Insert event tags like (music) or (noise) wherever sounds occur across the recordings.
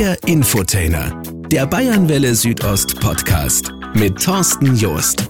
Der Infotainer, der Bayernwelle Südost Podcast mit Thorsten Joost.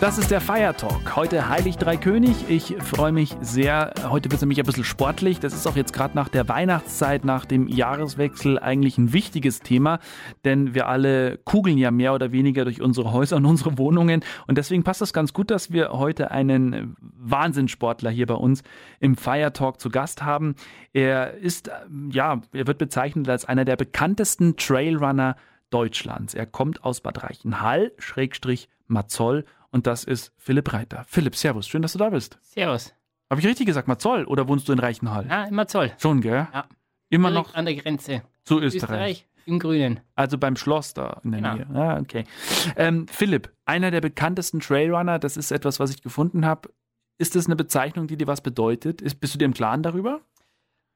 Das ist der Feiertalk. Heute Heilig Drei König. Ich freue mich sehr. Heute wird es nämlich ein bisschen sportlich. Das ist auch jetzt gerade nach der Weihnachtszeit, nach dem Jahreswechsel eigentlich ein wichtiges Thema, denn wir alle kugeln ja mehr oder weniger durch unsere Häuser und unsere Wohnungen. Und deswegen passt es ganz gut, dass wir heute einen Wahnsinnssportler hier bei uns im Feiertalk zu Gast haben. Er ist, ja, er wird bezeichnet als einer der bekanntesten Trailrunner Deutschlands. Er kommt aus Bad Reichenhall, Schrägstrich Mazoll und das ist Philipp Reiter. Philipp, servus, schön, dass du da bist. Servus. Habe ich richtig gesagt, Mazoll oder wohnst du in Reichenhall? Ja, immer Zoll. Schon, gell? Ja. Immer Direkt noch an der Grenze. zu Österreich. Im Grünen. Also beim Schloss da in der Genau. Nähe. Ja, okay. Ähm, Philipp, einer der bekanntesten Trailrunner, das ist etwas, was ich gefunden habe. Ist das eine Bezeichnung, die dir was bedeutet? Ist, bist du dir im Klaren darüber?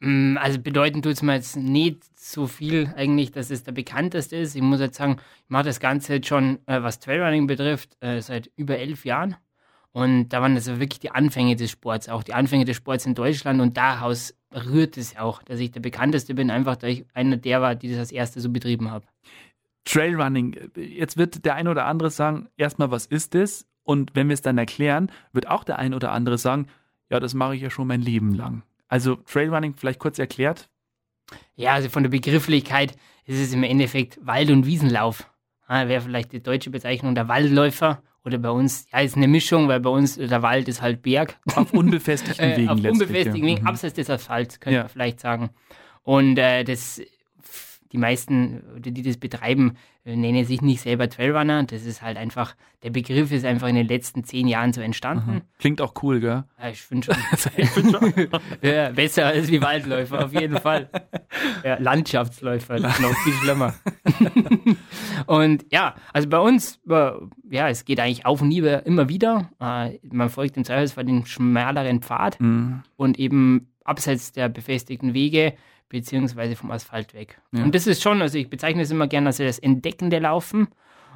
Mm, Also bedeuten tut es mir jetzt nicht so viel eigentlich, dass es der bekannteste ist. Ich muss jetzt sagen, ich mache das Ganze jetzt schon, äh, was Trailrunning betrifft, äh, seit über elf Jahren. Und da waren das ja wirklich die Anfänge des Sports, auch die Anfänge des Sports in Deutschland. Und daraus rührt es auch, dass ich der bekannteste bin, einfach da ich einer der war, die das als erste so betrieben habe. Trailrunning, jetzt wird der eine oder andere sagen, erstmal, was ist das? Und wenn wir es dann erklären, wird auch der eine oder andere sagen, ja, das mache ich ja schon mein Leben lang. Also Trailrunning vielleicht kurz erklärt. Ja, also von der Begrifflichkeit ist es im Endeffekt Wald- und Wiesenlauf. Ah, Wäre vielleicht die deutsche Bezeichnung der Waldläufer oder bei uns, ja, ist eine Mischung, weil bei uns der Wald ist halt Berg. Auf unbefestigten (laughs) Äh, Wegen auf letztlich. unbefestigten ja. Wegen, Mhm. abseits des Asphalts, könnte Ja. man vielleicht sagen. Und äh, das, die meisten, die das betreiben, äh, nennen sich nicht selber Trailrunner. Das ist halt einfach, der Begriff ist einfach in den letzten zehn Jahren so entstanden. Klingt auch cool, gell? Ja, ich finde schon. (laughs) ich find schon. (laughs) Ja, besser als wie Waldläufer, auf jeden Fall. Ja, Landschaftsläufer, das ist noch viel schlimmer. (laughs) und ja, also bei uns, äh, ja, es geht eigentlich auf und nieder immer wieder. Äh, Man folgt im Zweifelsfall den schmaleren Pfad Mhm. und eben abseits der befestigten Wege beziehungsweise vom Asphalt weg. Ja. Und das ist schon, also ich bezeichne es immer gerne als das entdeckende Laufen.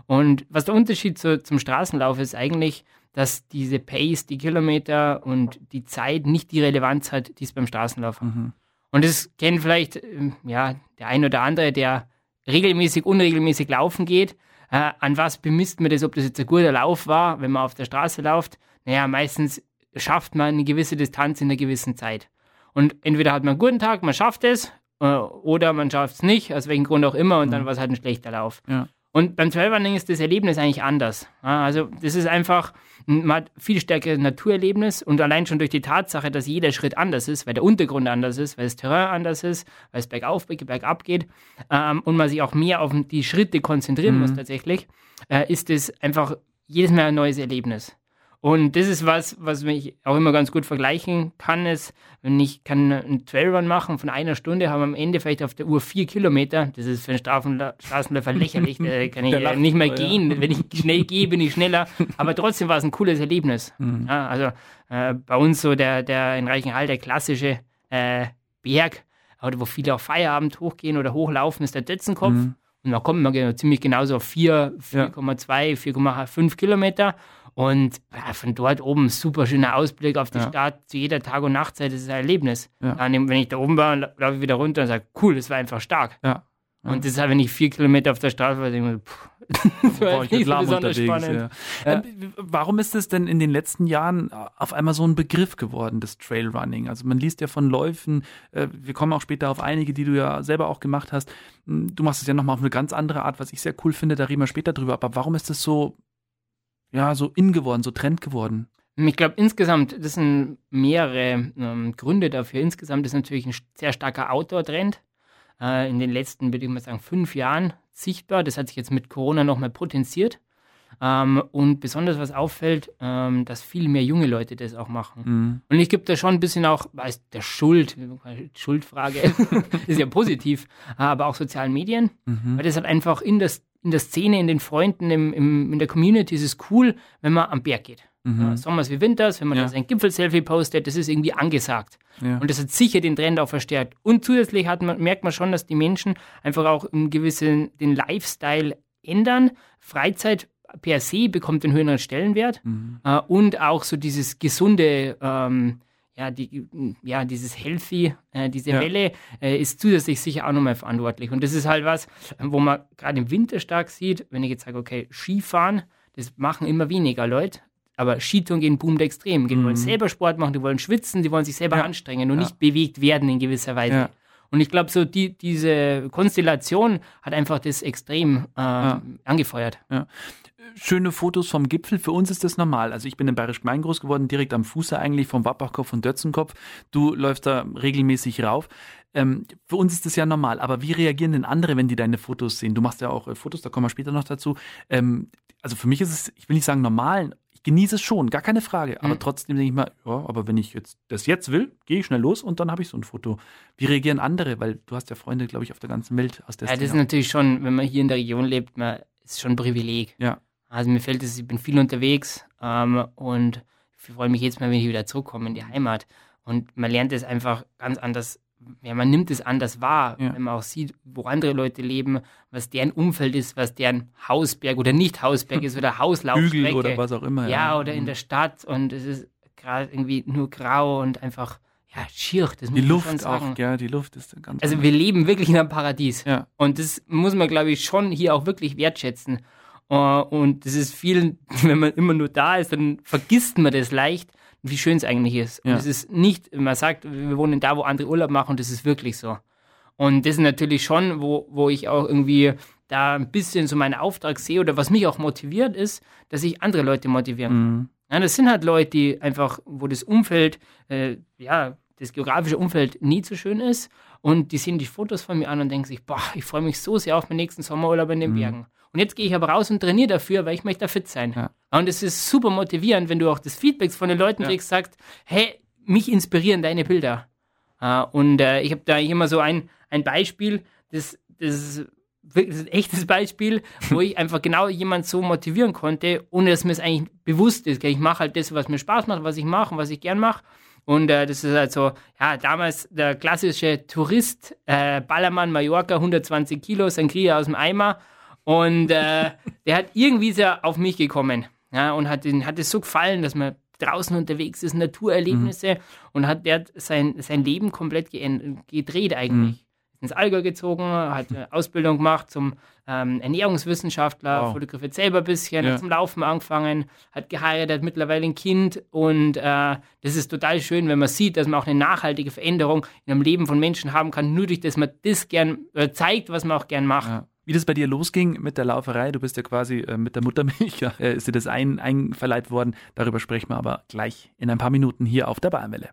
Und was der Unterschied zu, zum Straßenlauf ist eigentlich, dass diese Pace, die Kilometer und die Zeit nicht die Relevanz hat, die es beim Straßenlauf hat. Mhm. Und das kennt vielleicht ähm, ja, der ein oder andere, der regelmäßig, unregelmäßig laufen geht. Äh, an was bemisst man das, ob das jetzt ein guter Lauf war, wenn man auf der Straße läuft? Naja, meistens schafft man eine gewisse Distanz in einer gewissen Zeit. Und entweder hat man einen guten Tag, man schafft es, äh, oder man schafft es nicht, aus welchem Grund auch immer, und dann war es halt ein schlechter Lauf. Ja. Und beim Trailrunning ist das Erlebnis eigentlich anders. Also das ist einfach, man hat viel stärkeres Naturerlebnis und allein schon durch die Tatsache, dass jeder Schritt anders ist, weil der Untergrund anders ist, weil das Terrain anders ist, weil es bergauf, bergab geht ähm, und man sich auch mehr auf die Schritte konzentrieren muss tatsächlich, äh, ist es einfach jedes Mal ein neues Erlebnis. Und das ist was, was mich auch immer ganz gut vergleichen kann, ist, wenn ich kann einen Trailrun machen von einer Stunde, haben wir am Ende vielleicht auf der Uhr vier Kilometer. Das ist für einen Straßenläufer lächerlich. Da (laughs) kann ich äh, nicht mehr so, ja. gehen. Wenn ich schnell gehe, bin ich schneller. Aber trotzdem war es ein cooles Erlebnis. (laughs) Mhm. Ja, also äh, bei uns so der, der in Reichenhall, der klassische äh, Berg, oder wo viele auch Feierabend hochgehen oder hochlaufen, ist der Dötzenkopf. Mhm. Und da kommt man ziemlich genauso auf 4, 4,2, 4,5 Kilometer. Und ja, von dort oben super schöner Ausblick auf die Ja. Stadt zu jeder Tag- und Nachtzeit. Das ist ein Erlebnis. Ja. Dann, wenn ich da oben war, laufe ich wieder runter und sage, cool, das war einfach stark. Ja. Ja. Und das ist halt, wenn ich vier Kilometer auf der Straße war, denke ich mir, puh, (laughs) das war nicht so besonders spannend. ja. Ähm, warum ist es denn in den letzten Jahren auf einmal so ein Begriff geworden, das Trailrunning? Also man liest ja von Läufen, äh, wir kommen auch später auf einige, die du ja selber auch gemacht hast. Hm, Du machst es ja nochmal auf eine ganz andere Art, was ich sehr cool finde, da reden wir später drüber. Aber warum ist das so, ja, so in geworden, so Trend geworden? Ich glaube, insgesamt, das sind mehrere ähm, Gründe dafür. Insgesamt ist natürlich ein sehr starker Outdoor-Trend äh, in den letzten, würde ich mal sagen, fünf Jahren sichtbar. Das hat sich jetzt mit Corona nochmal potenziert. Ähm, und besonders was auffällt, ähm, dass viel mehr junge Leute das auch machen. Mhm. Und ich gebe da schon ein bisschen auch, weiß der Schuld, Schuldfrage (laughs) ist ja positiv, aber auch sozialen Medien, Mhm. weil das halt einfach in der, in der Szene, in den Freunden, im, im, in der Community ist es cool, wenn man am Berg geht. Mhm. Ja, Sommers wie Winters, wenn man Ja. da sein Gipfel-Selfie postet, das ist irgendwie angesagt. Ja. Und das hat sicher den Trend auch verstärkt. Und zusätzlich man, merkt man schon, dass die Menschen einfach auch einen gewissen, den Lifestyle ändern. Freizeit per se bekommt einen höheren Stellenwert Mhm. äh, und auch so dieses gesunde, ähm, ja, die, ja, dieses Healthy, äh, diese ja. Welle äh, ist zusätzlich sicher auch nochmal verantwortlich. Und das ist halt was, wo man gerade im Winter stark sieht, wenn ich jetzt sage, okay, Skifahren, das machen immer weniger Leute. Aber Skitouren gehen boomt extrem. Die mhm. wollen selber Sport machen, die wollen schwitzen, die wollen sich selber ja. anstrengen und ja. nicht bewegt werden in gewisser Weise. Und ich glaube, so die, diese Konstellation hat einfach das extrem äh, angefeuert schöne Fotos vom Gipfel. Für uns ist das normal. Also ich bin in Bayerisch Gemein groß geworden, direkt am Fuße eigentlich vom Wappachkopf und Dötzenkopf. Du läufst da regelmäßig rauf. Ähm, für uns ist das ja normal. Aber wie reagieren denn andere, wenn die deine Fotos sehen? Du machst ja auch äh, Fotos, da kommen wir später noch dazu. Ähm, also für mich ist es, ich will nicht sagen normal, ich genieße es schon, gar keine Frage. Aber mhm. trotzdem denke ich mal, ja, aber wenn ich jetzt das jetzt will, gehe ich schnell los und dann habe ich so ein Foto. Wie reagieren andere? Weil du hast ja Freunde, glaube ich, auf der ganzen Welt aus der Ja, das ist natürlich schon, wenn man hier in der Region lebt, man ist schon ein Privileg. Ja. Also mir fällt es, ich bin viel unterwegs ähm, und ich freue mich jetzt mal, wenn ich wieder zurückkomme in die Heimat. Und man lernt es einfach ganz anders, ja, man nimmt es anders wahr, ja. wenn man auch sieht, wo andere Leute leben, was deren Umfeld ist, was deren Hausberg oder nicht Hausberg ist oder (laughs) Hauslaufstrecke. Hügel oder was auch immer. Ja, ja. oder in mhm. der Stadt und es ist gerade irgendwie nur grau und einfach ja, schier. Das die Luft auch, ja, die Luft ist ganz. Also wir leben wirklich in einem Paradies. Ja. Und das muss man, glaube ich, schon hier auch wirklich wertschätzen. Uh, und das ist viel, (laughs) wenn man immer nur da ist, dann vergisst man das leicht, wie schön es eigentlich ist. Ja. Und es ist nicht, man sagt, wir wohnen da, wo andere Urlaub machen, und das ist wirklich so. Und das ist natürlich schon, wo, wo ich auch irgendwie da ein bisschen so meinen Auftrag sehe oder was mich auch motiviert ist, dass ich andere Leute motivieren kann. Mhm. Ja, das sind halt Leute, die einfach, wo das Umfeld, äh, ja, das geografische Umfeld nie so schön ist und die sehen die Fotos von mir an und denken sich, boah, ich freue mich so sehr auf meinen nächsten Sommerurlaub in den mhm. Bergen. Und jetzt gehe ich aber raus und trainiere dafür, weil ich möchte fit sein. Ja. Und es ist super motivierend, wenn du auch das Feedback von den Leuten ja. kriegst, sagst, hey, mich inspirieren deine Bilder. Uh, und uh, ich habe da immer so ein, ein Beispiel, das, das ist ein echtes Beispiel, (laughs) wo ich einfach genau jemand so motivieren konnte, ohne dass mir es eigentlich bewusst ist. Ich mache halt das, was mir Spaß macht, was ich mache und was ich gern mache. Und äh, das ist halt so, ja, damals der klassische Tourist, äh, Ballermann, Mallorca, 120 Kilo, Sangria aus dem Eimer und äh, der hat irgendwie sehr auf mich gekommen. Ja, und hat, hat es so gefallen, dass man draußen unterwegs ist, Naturerlebnisse mhm. und hat der hat sein, sein Leben komplett gedreht eigentlich. Mhm. Ins Allgäu gezogen, hat eine Ausbildung gemacht zum ähm, Ernährungswissenschaftler, wow. fotografiert selber ein bisschen, ja. hat zum Laufen angefangen, hat geheiratet, mittlerweile ein Kind und äh, das ist total schön, wenn man sieht, dass man auch eine nachhaltige Veränderung in einem Leben von Menschen haben kann, nur durch das man das gern äh, zeigt, was man auch gern macht. Ja wie das bei dir losging mit der Lauferei. Du bist ja quasi äh, mit der Muttermilch, ja, äh, ist dir das ein, einverleibt worden. Darüber sprechen wir aber gleich in ein paar Minuten hier auf der Bayernwelle.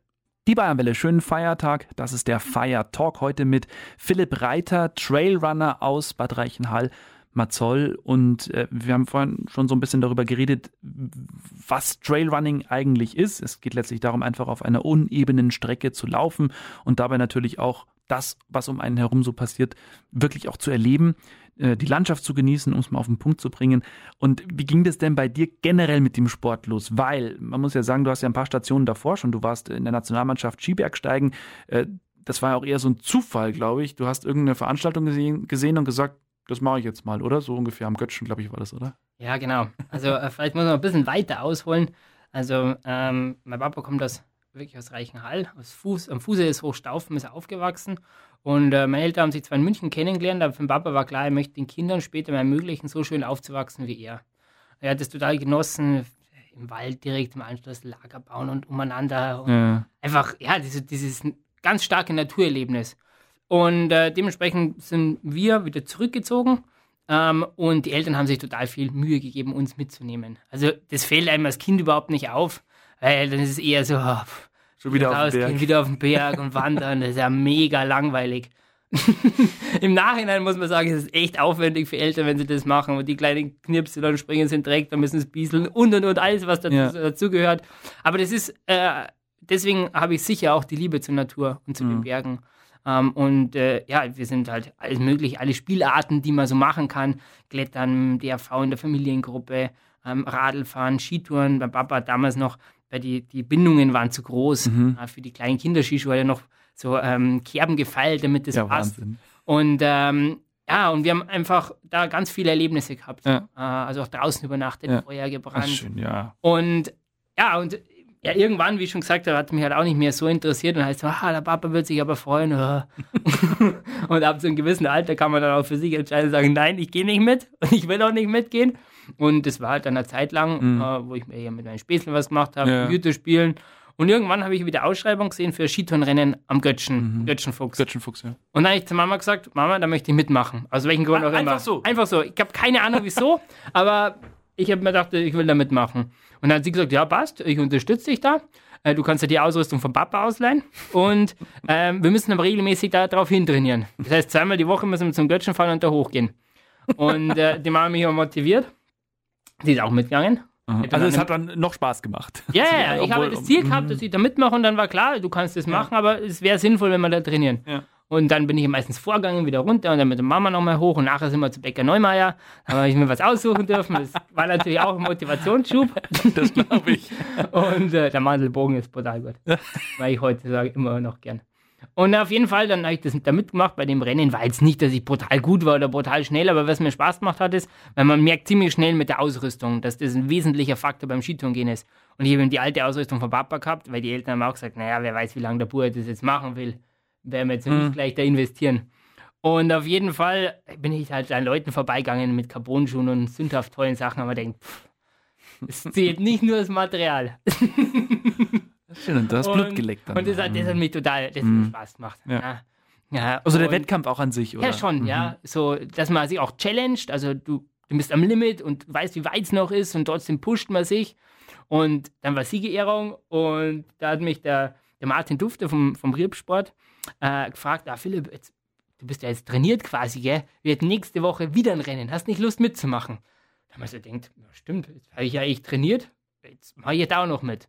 Die Bayernwelle, schönen Feiertag. Das ist der Fire Talk heute mit Philipp Reiter, Trailrunner aus Bad Reichenhall. Mazoll und äh, wir haben vorhin schon so ein bisschen darüber geredet, was Trailrunning eigentlich ist. Es geht letztlich darum, einfach auf einer unebenen Strecke zu laufen und dabei natürlich auch das, was um einen herum so passiert, wirklich auch zu erleben, äh, die Landschaft zu genießen, um es mal auf den Punkt zu bringen. Und wie ging das denn bei dir generell mit dem Sport los? Weil, man muss ja sagen, du hast ja ein paar Stationen davor schon, du warst in der Nationalmannschaft Skibergsteigen. Äh, das war ja auch eher so ein Zufall, glaube ich. Du hast irgendeine Veranstaltung gesehen, gesehen und gesagt, das mache ich jetzt mal, oder? So ungefähr am Göttschen, glaube ich, war das, oder? Ja, genau. Also äh, vielleicht muss man ein bisschen weiter ausholen. Also ähm, mein Papa kommt aus wirklich aus Reichenhall. Aus Fuß, am Fuße des Hochstaufen ist er aufgewachsen. Und äh, meine Eltern haben sich zwar in München kennengelernt, aber für den Papa war klar, er möchte den Kindern später mal ermöglichen, so schön aufzuwachsen wie er. Er hat es total genossen, im Wald direkt im Anschluss Lager bauen und umeinander. Und ja. Einfach, ja, dieses, dieses ganz starke Naturerlebnis. Und äh, dementsprechend sind wir wieder zurückgezogen. Ähm, und die Eltern haben sich total viel Mühe gegeben, uns mitzunehmen. Also das fällt einem als Kind überhaupt nicht auf. Weil dann ist es eher so, oh, Schon wieder auf, den Berg. wieder auf den Berg und wandern. Das ist ja mega langweilig. (laughs) Im Nachhinein muss man sagen, es ist echt aufwendig für Eltern, wenn sie das machen. Und die kleinen Knirpse dann springen in Dreck, dann müssen sie bieseln und und und alles, was dazu, ja. dazugehört. Aber das ist, äh, deswegen habe ich sicher auch die Liebe zur Natur und zu mhm. den Bergen. Ähm, und äh, ja, wir sind halt alles möglich, alle Spielarten, die man so machen kann. Klettern, DRV in der Familiengruppe, ähm, Radlfahren, Skitouren. Mein Papa hat damals noch weil die, die Bindungen waren zu groß. Mhm. für die kleinen Kinderskischuhe hat er noch so ähm, Kerben gefeilt, damit das ja, passt. Wahnsinn. Und ähm, ja, und wir haben einfach da ganz viele Erlebnisse gehabt. Ja. Äh, also auch draußen übernachtet, ja. Feuer gebrannt. Schön, ja. Und ja, und ja, irgendwann, wie ich schon gesagt habe, hat mich halt auch nicht mehr so interessiert und heißt so, ah, der Papa wird sich aber freuen. (laughs) und ab so einem gewissen Alter kann man dann auch für sich entscheiden, sagen, nein, ich gehe nicht mit und ich will auch nicht mitgehen. Und das war halt dann eine Zeit lang, mhm. äh, wo ich mir mit meinen Späßeln was gemacht habe, ja. Computer spielen. Und irgendwann habe ich wieder Ausschreibung gesehen für Skitourenrennen am Götzen, mhm. Götzenfuchs. Götzenfuchs, ja. Und dann habe ich zu Mama gesagt, Mama, da möchte ich mitmachen. Aus welchen Grund auch immer. Einfach so. Einfach so. Ich habe keine Ahnung wieso, (laughs) aber ich habe mir gedacht, ich will da mitmachen. Und dann hat sie gesagt, ja, passt, ich unterstütze dich da. Äh, du kannst ja die Ausrüstung vom Papa ausleihen. Und ähm, wir müssen aber regelmäßig darauf hintrainieren. Das heißt, zweimal die Woche müssen wir zum Götzen fahren und da hochgehen. Und äh, die Mama mich auch motiviert. Sie ist auch mitgegangen. Also es hat dann noch Spaß gemacht. Ja, ja, ja. ich habe das Ziel gehabt, dass ich da mitmache und dann war klar, du kannst das machen, aber es wäre sinnvoll, wenn wir da trainieren. Ja. Und dann bin ich meistens vorgegangen, wieder runter und dann mit der Mama nochmal hoch und nachher sind wir zu Bäcker Neumeier. Da habe ich mir was aussuchen dürfen. Das war natürlich auch ein Motivationsschub. Das glaube ich. (laughs) Und äh, der Mandelbogen ist brutal gut. Weil ich heute sage immer noch gern. Und auf jeden Fall, dann habe ich das da mitgemacht bei dem Rennen. War jetzt nicht, dass ich brutal gut war oder brutal schnell, aber was mir Spaß gemacht hat, ist, weil man merkt ziemlich schnell mit der Ausrüstung, dass das ein wesentlicher Faktor beim Skitourengehen ist. Und ich habe eben die alte Ausrüstung von Papa gehabt, weil die Eltern haben auch gesagt, naja, wer weiß, wie lange der Bub das jetzt machen will werden wir jetzt nicht mhm. gleich da investieren. Und auf jeden Fall bin ich halt an Leuten vorbeigegangen mit Carbonschuhen und sündhaft tollen Sachen, aber denkt, es zählt nicht nur das Material. (laughs) Schön, und du hast und, Blut geleckt. Dann. Und das hat, das hat mich total das mhm. Spaß gemacht. Ja. ja. ja. Also der Wettkampf auch an sich, oder? Ja, schon, mhm. ja. So, dass man sich auch challenged, also du, du bist am Limit und weißt, wie weit es noch ist und trotzdem pusht man sich. Und dann war Siegerehrung und da hat mich der, der Martin Dufte vom, vom Riebsport äh, gefragt, ah, Philipp, jetzt, du bist ja jetzt trainiert quasi, gell? Wird nächste Woche wieder ein Rennen. Hast nicht Lust mitzumachen? Da haben wir so gedacht, ja, stimmt, jetzt habe ich ja echt trainiert, jetzt mache ich jetzt auch noch mit.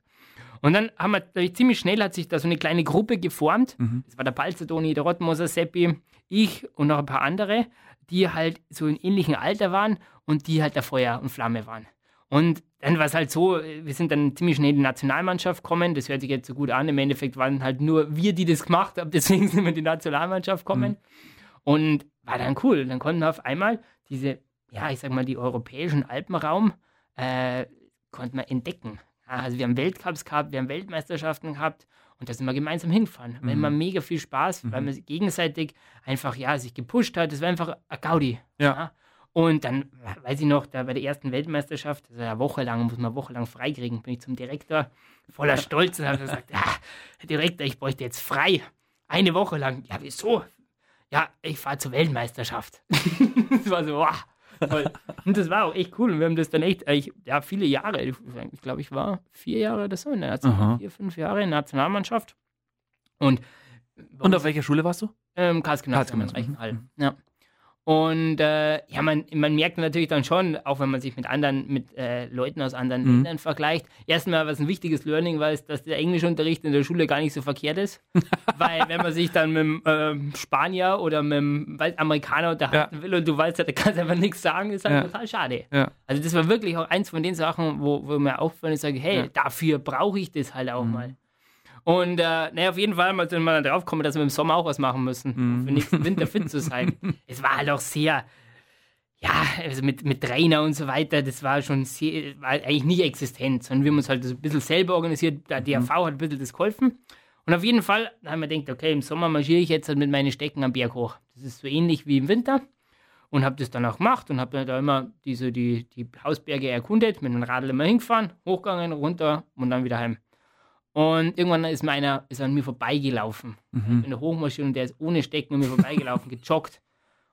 Und dann haben wir ziemlich schnell hat sich da so eine kleine Gruppe geformt. Mhm. Das war der Balzerdoni, der Rottmoser Seppi, ich und noch ein paar andere, die halt so in ähnlichem Alter waren und die halt der Feuer und Flamme waren. Und dann war es halt so, wir sind dann ziemlich schnell in die Nationalmannschaft gekommen. Das hört sich jetzt so gut an. Im Endeffekt waren halt nur wir, die das gemacht haben. (laughs) Deswegen sind wir in die Nationalmannschaft gekommen. Mhm. Und war dann cool. Dann konnten wir auf einmal diese, ja, ich sag mal, die europäischen Alpenraum äh, konnten wir entdecken. Also wir haben Weltcups gehabt, wir haben Weltmeisterschaften gehabt und da sind wir gemeinsam hingefahren. Mhm. War immer mega viel Spaß, mhm. weil man gegenseitig einfach, ja, sich gepusht hat. Das war einfach ein Gaudi. Ja. ja. Und dann, weiß ich noch, da bei der ersten Weltmeisterschaft, also eine Woche lang, muss man eine Woche lang freikriegen, bin ich zum Direktor voller Stolz und habe gesagt, ja, (laughs) Herr Direktor, ich bräuchte jetzt frei. Eine Woche lang. Ja, wieso? Ja, ich fahre zur Weltmeisterschaft. (laughs) das war so, wow. Toll. (laughs) Und das war auch echt cool. Und wir haben das dann echt, ich, ja, viele Jahre, ich glaube, ich war vier Jahre oder so in der Nationalmannschaft, vier, fünf Jahre in der Nationalmannschaft. Und, und auf welcher Schule warst du? Ähm, Karlsgymnasium in Reichenhall. Ja. Und äh, ja, man, man merkt natürlich dann schon, auch wenn man sich mit anderen, mit äh, Leuten aus anderen mhm. Ländern vergleicht, erstmal, was ein wichtiges Learning war, ist, dass der Englischunterricht in der Schule gar nicht so verkehrt ist. (laughs) Weil wenn man sich dann mit dem äh, Spanier oder mit dem Amerikaner unterhalten ja. will und du weißt, da kannst einfach nichts sagen, ist halt ja. total schade. Ja. Also das war wirklich auch eins von den Sachen, wo, wo mir auffällt, ich sage, hey, dafür brauche ich das halt auch mhm. mal. Und äh, naja, auf jeden Fall mal dann mal drauf kommen, dass wir im Sommer auch was machen müssen, um für nächsten Winter fit zu sein. (laughs) es war halt auch sehr, ja, also mit, mit Trainer und so weiter, das war schon sehr, war eigentlich nicht existent, sondern wir haben uns halt ein bisschen selber organisiert. Der DRV hat ein bisschen das geholfen. Und auf jeden Fall haben wir gedacht, okay, im Sommer marschiere ich jetzt halt mit meinen Stecken am Berg hoch. Das ist so ähnlich wie im Winter. Und habe das dann auch gemacht und habe da immer diese, die, die Hausberge erkundet, mit dem Radl immer hingefahren, hochgegangen, runter und dann wieder heim. Und irgendwann ist mir einer ist an mir vorbeigelaufen. Mhm. In der Hochmaschine und der ist ohne Stecken an mir vorbeigelaufen, (laughs) gejoggt.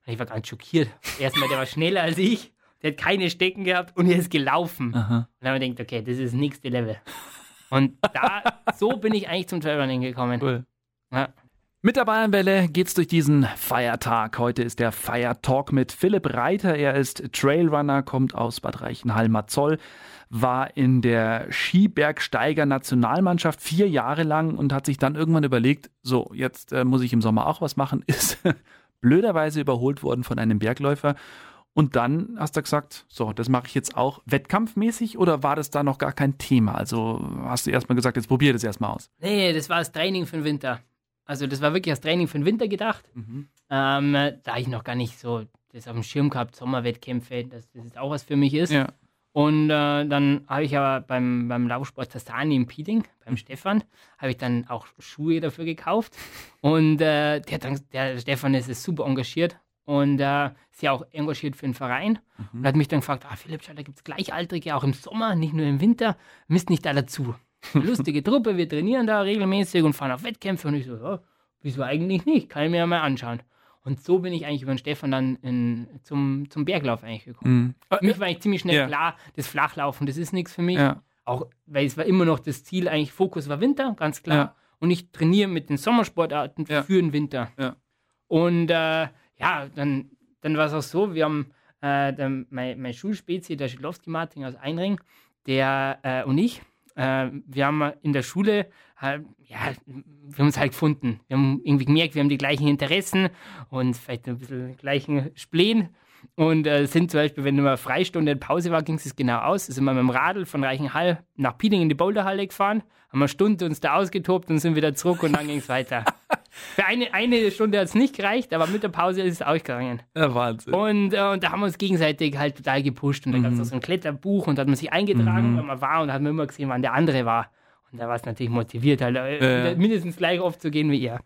Und ich war ganz schockiert. Erstmal, der war schneller als ich, der hat keine Stecken gehabt und er ist gelaufen. Aha. Und dann habe ich gedacht, okay, das ist das nächste Level. Und da, so bin ich eigentlich zum Trailrunning gekommen. Cool. Ja. Mit der Bayernwelle geht's durch diesen Feiertag. Heute ist der Feiertalk mit Philipp Reiter. Er ist Trailrunner, kommt aus Bad Reichenhall-Mazoll war in der Skibergsteiger-Nationalmannschaft vier Jahre lang und hat sich dann irgendwann überlegt, so, jetzt äh, muss ich im Sommer auch was machen, (laughs) ist blöderweise überholt worden von einem Bergläufer. Und dann hast du gesagt, so, das mache ich jetzt auch wettkampfmäßig oder war das da noch gar kein Thema? Also hast du erstmal gesagt, jetzt probier das erstmal aus. Nee, das war das Training für den Winter. Also das war wirklich das Training für den Winter gedacht. Mhm. Ähm, da ich noch gar nicht so das auf dem Schirm gehabt, Sommerwettkämpfe, dass das auch was für mich ist. Ja. Und äh, dann habe ich aber beim, beim Laufsport Tastani im Peeling, beim Stefan, habe ich dann auch Schuhe dafür gekauft. Und äh, der, der Stefan ist, ist super engagiert und äh, ist ja auch engagiert für den Verein. Mhm. Und hat mich dann gefragt, ah Philipp, schau, da gibt es Gleichaltrige, auch im Sommer, nicht nur im Winter, misst nicht da dazu. Lustige Truppe, wir trainieren da regelmäßig und fahren auf Wettkämpfe. Und ich so, ja, wieso eigentlich nicht? Kann ich mir ja mal anschauen. Und so bin ich eigentlich über den Stefan dann in, zum, zum Berglauf eigentlich gekommen. Mhm. Für mich war eigentlich ziemlich schnell ja. klar, das Flachlaufen, das ist nichts für mich. Ja. Auch, weil es war immer noch das Ziel, eigentlich Fokus war Winter, ganz klar. Ja. Und ich trainiere mit den Sommersportarten für den Winter. Und äh, ja, dann, dann war es auch so, wir haben äh, der, mein, mein Schulspezi, der Schilowski-Martin aus Einring, der äh, und ich, äh, wir haben in der Schule, halt, ja, wir haben uns halt gefunden. Wir haben irgendwie gemerkt, wir haben die gleichen Interessen und vielleicht ein bisschen gleichen Spleen. Und äh, sind zum Beispiel, wenn immer Freistunde und Pause war, ging es genau aus. Sind wir mit dem Radl von Reichenhall nach Pieting in die Boulderhalle gefahren, haben eine Stunde uns da ausgetobt und sind wieder zurück und dann ging es weiter. (laughs) Für eine, eine Stunde hat es nicht gereicht, aber mit der Pause ist es auch gegangen. Ja, Wahnsinn. Und, äh, und da haben wir uns gegenseitig halt total gepusht. Und da mhm. gab es so ein Kletterbuch und da hat man sich eingetragen, mhm. wenn man war und da hat man immer gesehen, wann der andere war. Und da war es natürlich motiviert, halt äh, äh. mindestens gleich oft zu gehen wie ihr.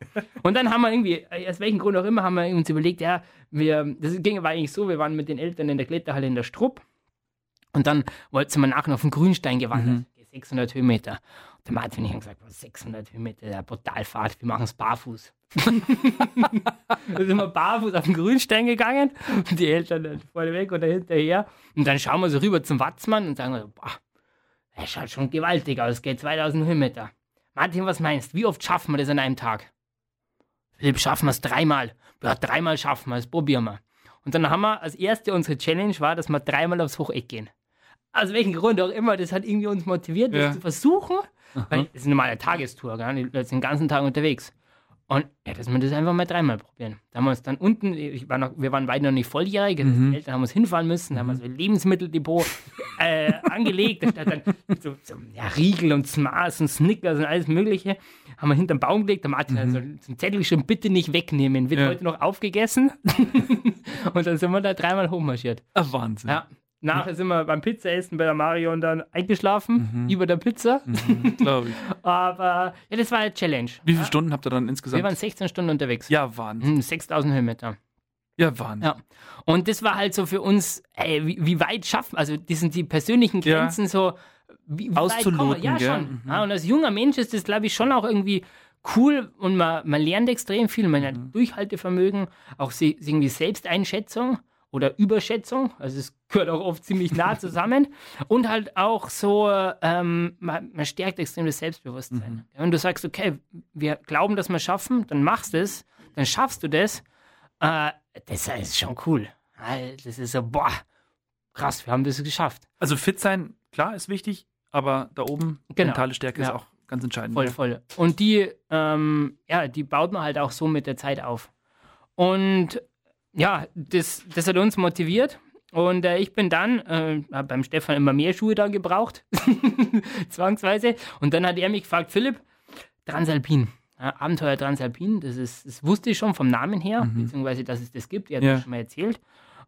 Und dann haben wir irgendwie, aus welchem Grund auch immer, haben wir uns überlegt, ja, wir, das ging war eigentlich so, wir waren mit den Eltern in der Kletterhalle in der Strupp und dann wollten wir nachher auf den Grünstein gewandert, mhm. 600 Höhenmeter. Der Martin und ich haben gesagt, 600 Höhenmeter, der Brutalfahrt, wir machen es barfuß. (laughs) da sind wir barfuß auf den Grünstein gegangen und die Eltern dann vorne weg oder hinterher. Und dann schauen wir so rüber zum Watzmann und sagen, so, boah, er schaut schon gewaltig aus, geht 2000 Höhenmeter. Martin, was meinst du, wie oft schaffen wir das an einem Tag? Philipp, schaffen wir es dreimal. Ja, dreimal schaffen wir es, probieren wir. Und dann haben wir, als erste unsere Challenge war, dass wir dreimal aufs Hocheck gehen. Aus welchem Grund auch immer, das hat irgendwie uns motiviert, das zu versuchen. Aha. Weil das ist eine normale Tagestour, gell? die Leute sind den ganzen Tag unterwegs. Und ja, dass wir das einfach mal dreimal probieren. Da haben wir uns dann unten, war noch, wir waren beide noch nicht volljährig, mhm. die Eltern haben uns hinfahren müssen, da haben wir so ein Lebensmitteldepot (laughs) äh, angelegt, da stand dann so, so ja, Riegel und Smaß und Snickers und alles Mögliche. Haben wir hinterm Baum gelegt, der Martin mhm. hat so, so einen Zettel schon bitte nicht wegnehmen, wird ja. heute noch aufgegessen. (laughs) und dann sind wir da dreimal hochmarschiert. Ach, Wahnsinn. Ja. Nachher sind wir beim Pizzaessen bei der Marion dann eingeschlafen, mhm. über der Pizza. Mhm, Glaube ich. (laughs) Aber ja, das war eine Challenge. Wie viele ja. Stunden habt ihr dann insgesamt? Wir waren 16 Stunden unterwegs. Ja, Wahnsinn. 6000 hm, Höhenmeter. Ja, Wahnsinn. Ja. Und das war halt so für uns, ey, wie, wie weit schaffen, also das sind die persönlichen Grenzen ja. so, wie, wie Auszuloten. Ja, schon. Mhm. Ja, und als junger Mensch ist das, glaube ich, schon auch irgendwie cool und man, man lernt extrem viel. Man hat mhm. Durchhaltevermögen, auch irgendwie Selbsteinschätzung oder Überschätzung. Also es gehört auch oft ziemlich nah (laughs) zusammen. und halt auch so, ähm, man, man, stärkt extrem das Selbstbewusstsein. Mhm. Wenn du sagst, okay, wir glauben, dass wir schaffen, dann machst du es, dann schaffst du das. Äh, das ist schon cool. Das ist so, boah, krass, wir haben das geschafft. Also fit sein, klar, ist wichtig, aber da oben genau. mentale Stärke ja. ist auch ganz entscheidend. Voll, voll. Und die, ähm, ja, die baut man halt auch so mit der Zeit auf. Und ja, das, das hat uns motiviert. Und äh, ich bin dann, äh, habe beim Stefan immer mehr Schuhe da gebraucht, (laughs) zwangsweise. Und dann hat er mich gefragt, Philipp, Transalpin, ja, Abenteuer Transalpin, das, ist, das wusste ich schon vom Namen her, mhm. beziehungsweise dass es das gibt, er hat ja. mir schon mal erzählt.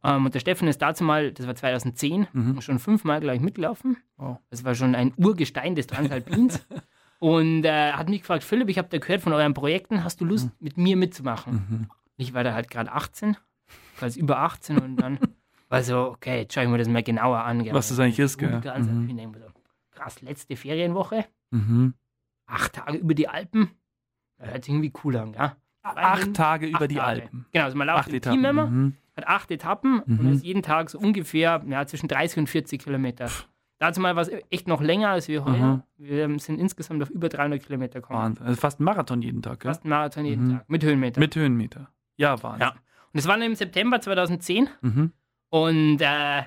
Ähm, und der Stefan ist dazu mal, das war 2010, mhm. schon fünfmal gleich mitgelaufen. Oh. Das war schon ein Urgestein des Transalpins. (laughs) und äh, hat mich gefragt, Philipp, ich habe da gehört von euren Projekten, hast du Lust, mhm. mit mir mitzumachen? Mhm. Ich war da halt gerade 18 als über 18 und dann war (laughs) so, okay, jetzt schaue ich mir das mal genauer an. Gell. Was das eigentlich ist, gell? Mhm. So, krass, letzte Ferienwoche, mhm. acht Tage über die Alpen, das hört sich irgendwie cool an, ja. Acht Tage über acht die Tage. Alpen. Genau, also man läuft im Team immer, mhm. hat acht Etappen mhm. und ist jeden Tag so ungefähr ja, zwischen 30 und 40 Kilometer. Dazu mal war es echt noch länger als wir heute. Mhm. Wir sind insgesamt auf über 300 Kilometer gekommen. Wahnsinn. Also fast ein Marathon jeden Tag, gell? Fast ein Marathon jeden mhm. Tag. Mit Höhenmeter. Mit Höhenmeter. Ja, Wahnsinn. Ja. Und das war im September 2010. Mhm. Und äh,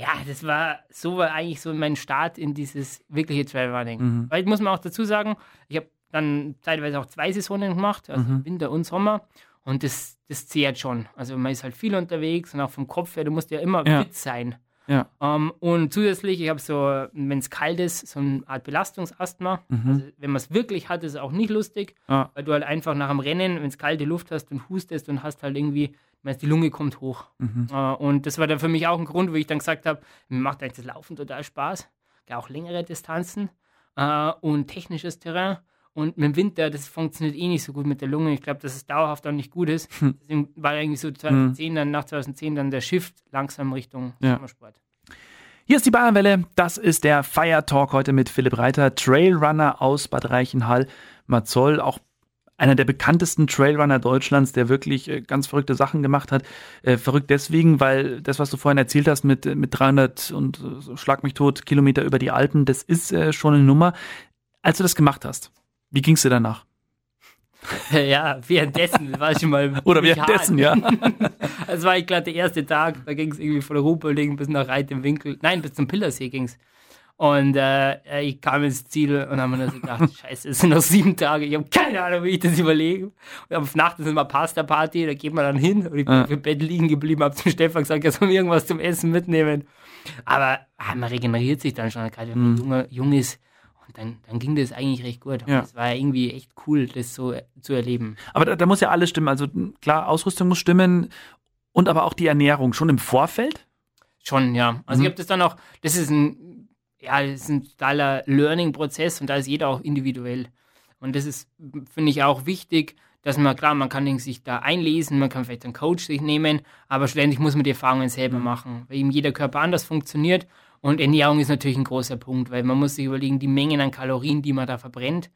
ja, das war so war eigentlich so mein Start in dieses wirkliche Trailrunning. Mhm. Weil ich muss man auch dazu sagen, ich habe dann zeitweise auch zwei Saisonen gemacht, also mhm. Winter und Sommer. Und das, das zehrt schon. Also man ist halt viel unterwegs und auch vom Kopf her, du musst ja immer ja. fit sein. Ja. Ähm, und zusätzlich, ich habe so, wenn es kalt ist, so eine Art Belastungsasthma. Mhm. Also, wenn man es wirklich hat, ist es auch nicht lustig, Ja. weil du halt einfach nach dem Rennen, wenn es kalte Luft hast und hustest und hast halt irgendwie, meinst, die Lunge kommt hoch. Mhm. Äh, und das war dann für mich auch ein Grund, wo ich dann gesagt habe, mir macht eigentlich das Laufen total Spaß. Ja, auch längere Distanzen äh, und technisches Terrain. Und mit dem Winter, das funktioniert eh nicht so gut mit der Lunge. Ich glaube, dass es dauerhaft auch nicht gut ist. Hm. Deswegen war eigentlich so 2010, dann nach 2010 dann der Shift langsam Richtung Ja. Sommersport. Hier ist die Bayernwelle. Das ist der Fire Talk heute mit Philipp Reiter, Trailrunner aus Bad Reichenhall, Mazoll, auch einer der bekanntesten Trailrunner Deutschlands, der wirklich äh, ganz verrückte Sachen gemacht hat. Äh, verrückt deswegen, weil das, was du vorhin erzählt hast mit, äh, mit 300 und schlag mich tot Kilometer über die Alpen, das ist schon eine Nummer. Als du das gemacht hast, wie ging's dir danach? (laughs) ja, währenddessen war schon mal. (laughs) Oder währenddessen, ja. (laughs) Das war gerade der erste Tag, da ging es irgendwie von Ruhpolding bis nach Reit im Winkel. Nein, bis zum Pillersee ging es. Und äh, ich kam ins Ziel und habe mir dann so gedacht, scheiße, es sind noch sieben Tage, ich habe keine Ahnung, wie ich das überlege. Und auf Nacht ist immer Pasta-Party, da geht man dann hin und ich bin Ja. dem Bett liegen geblieben, habe zum Stefan gesagt, er soll mir irgendwas zum Essen mitnehmen. Aber ah, man regeneriert sich dann schon, gerade wenn man jung, jung ist. Dann, dann ging das eigentlich recht gut. Ja. Es war irgendwie echt cool, das so äh, zu erleben. Aber da, da muss ja alles stimmen. Also klar, Ausrüstung muss stimmen und aber auch die Ernährung schon im Vorfeld. Schon, ja. Also Mhm. ich habe das dann auch, das ist ein, ja, das ist ein totaler Learning-Prozess und da ist jeder auch individuell. Und das ist, finde ich, auch wichtig, dass man, klar, man kann sich da einlesen, man kann vielleicht einen Coach sich nehmen, aber schlussendlich muss man die Erfahrungen selber machen, weil eben jeder Körper anders funktioniert und Ernährung ist natürlich ein großer Punkt, weil man muss sich überlegen, die Mengen an Kalorien, die man da verbrennt,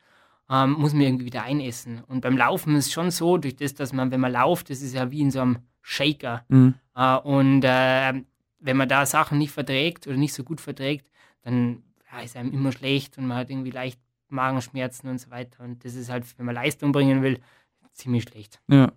ähm, muss man irgendwie wieder einessen. Und beim Laufen ist es schon so, durch das, dass man, wenn man lauft, das ist ja wie in so einem Shaker. Mhm. Äh, und äh, wenn man da Sachen nicht verträgt oder nicht so gut verträgt, dann ja, ist einem immer schlecht und man hat irgendwie leicht Magenschmerzen und so weiter. Und das ist halt, wenn man Leistung bringen will, ziemlich schlecht. Ja.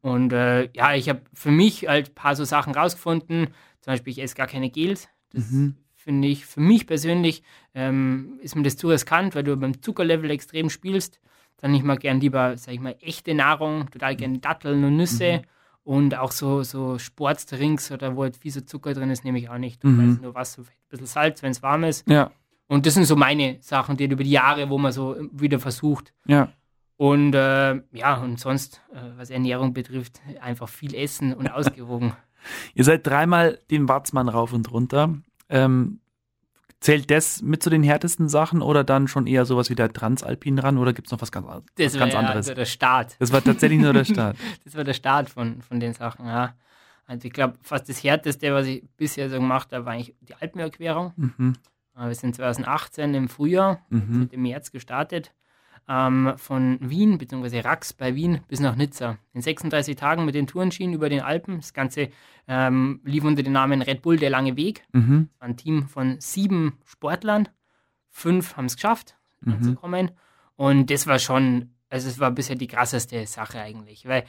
Und äh, ja, ich habe für mich halt ein paar so Sachen rausgefunden. Zum Beispiel, ich esse gar keine Gels. Das Mhm. Finde ich, für mich persönlich ähm, ist mir das zu riskant, weil du beim Zuckerlevel extrem spielst. Dann ich mal gern lieber, sag ich mal, echte Nahrung, total gern Datteln und Nüsse. Und auch so, so Sportdrinks oder wo halt viel so Zucker drin ist, nehme ich auch nicht. Mhm. Also nur was, so ein bisschen Salz, wenn es warm ist. Ja. Und das sind so meine Sachen, die über die Jahre, wo man so wieder versucht. Ja. Und äh, ja, und sonst, äh, was Ernährung betrifft, einfach viel essen und (laughs) ausgewogen. Ihr seid dreimal den Watzmann rauf und runter. Ähm, zählt das mit zu den härtesten Sachen oder dann schon eher sowas wie der Transalpin ran oder gibt es noch was ganz, was Das war ganz ja anderes? also der Start. Das war tatsächlich nur der Start. (laughs) Das war der Start von, von den Sachen, ja. Also ich glaube, fast das Härteste, was ich bisher so gemacht habe, war eigentlich die Alpenüberquerung. Mhm. Äh, Wir sind 2018 im Frühjahr, Mhm. mit dem März gestartet, ähm, von Wien bzw. Rax bei Wien bis nach Nizza. In 36 Tagen mit den Tourenschienen über den Alpen. Das Ganze ähm, lief unter dem Namen Red Bull Der lange Weg. Mhm. Ein Team von sieben Sportlern. Fünf haben es geschafft, Mhm. anzukommen. Und das war schon, also es war bisher die krasseste Sache eigentlich, weil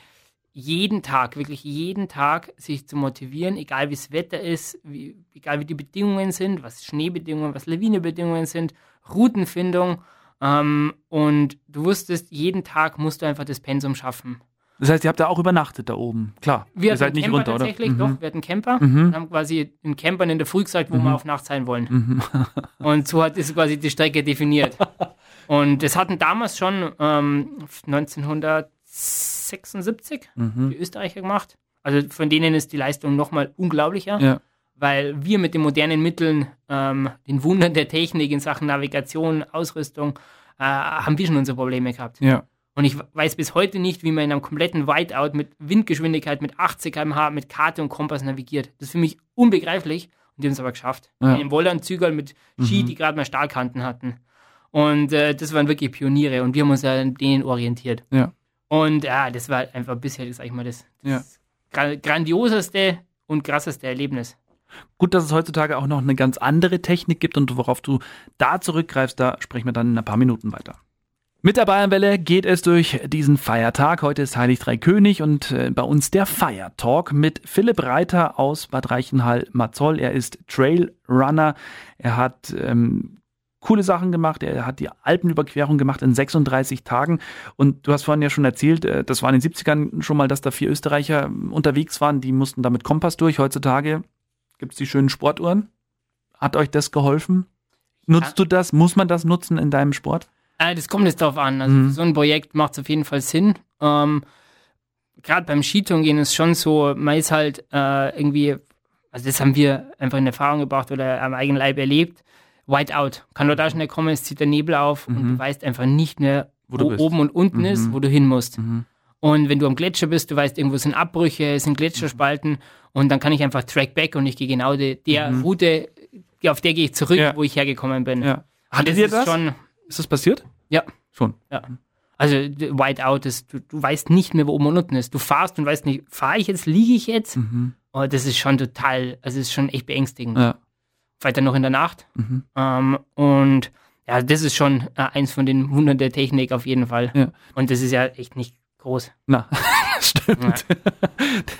jeden Tag, wirklich jeden Tag sich zu motivieren, egal wie das Wetter ist, wie, egal wie die Bedingungen sind, was Schneebedingungen, was Lawinebedingungen sind, Routenfindung. Ähm, und du wusstest, jeden Tag musst du einfach das Pensum schaffen. Das heißt, ihr habt da auch übernachtet da oben. Klar. Wir ihr seid nicht Camper runter, oder? tatsächlich, Mhm. doch, wir hatten Camper Mhm. und haben quasi den Campern in der Früh gesagt, wo wir auf Nacht sein wollen. Mhm. (laughs) Und so hat es quasi die Strecke definiert. Und das hatten damals schon ähm, 1976 Mhm. die Österreicher gemacht. Also von denen ist die Leistung nochmal unglaublicher, Ja. Weil wir mit den modernen Mitteln, ähm, den Wundern der Technik in Sachen Navigation, Ausrüstung, äh, haben wir schon unsere Probleme gehabt. Ja. Und ich weiß bis heute nicht, wie man in einem kompletten Whiteout mit Windgeschwindigkeit, mit 80 km/h, mit Karte und Kompass navigiert. Das ist für mich unbegreiflich. Und die haben es aber geschafft. Ja. Einen Wollanzügel mit Ski, Mhm. die gerade mal Stahlkanten hatten. Und äh, das waren wirklich Pioniere und wir haben uns an denen orientiert. Ja. Und ja, das war einfach bisher, sag ich mal, das, Ja. das gra- grandioseste und krasseste Erlebnis. Gut, dass es heutzutage auch noch eine ganz andere Technik gibt und worauf du da zurückgreifst, da sprechen wir dann in ein paar Minuten weiter. Mit der Bayernwelle geht es durch diesen Feiertag. Heute ist Heilig Drei König und äh, bei uns der Fire Talk mit Philipp Reiter aus Bad Reichenhall-Mazoll. Er ist Trailrunner. Er hat ähm, coole Sachen gemacht. Er hat die Alpenüberquerung gemacht in 36 Tagen. Und du hast vorhin ja schon erzählt, äh, das war in den 70ern schon mal, dass da vier Österreicher unterwegs waren. Die mussten da mit Kompass durch. Heutzutage Gibt es die schönen Sportuhren? Hat euch das geholfen? Nutzt Ja. du das? Muss man das nutzen in deinem Sport? Äh, das kommt jetzt darauf an. Also Mhm. so ein Projekt macht es auf jeden Fall Sinn. Ähm, Gerade beim Skitouren gehen ist schon so, man ist halt äh, irgendwie, also das haben wir einfach in Erfahrung gebracht oder am eigenen Leib erlebt. Whiteout. Kann dort auch schnell kommen, es zieht der Nebel auf und Mhm. du weißt einfach nicht mehr, Wo wo, oben und unten ist, Mhm. wo du hin musst. Mhm. Und wenn du am Gletscher bist, du weißt, irgendwo sind Abbrüche, es sind Gletscherspalten und dann kann ich einfach track back und ich gehe genau die, der Mhm. Route, auf der gehe ich zurück, Ja. wo ich hergekommen bin. Ja. Hattet das ihr ist das? schon, Ist das passiert? ja, Schon. ja. Also Whiteout ist, du, du weißt nicht mehr, wo oben und unten ist. Du fahrst und weißt nicht, fahre ich jetzt, liege ich jetzt? Mhm. Oh, das ist schon total, also es ist schon echt beängstigend. Ja. Weiter noch in der Nacht. Mhm. Ähm, und ja, das ist schon äh, eins von den Wundern der Technik auf jeden Fall. Ja. Und das ist ja echt nicht groß. Na, (laughs) stimmt.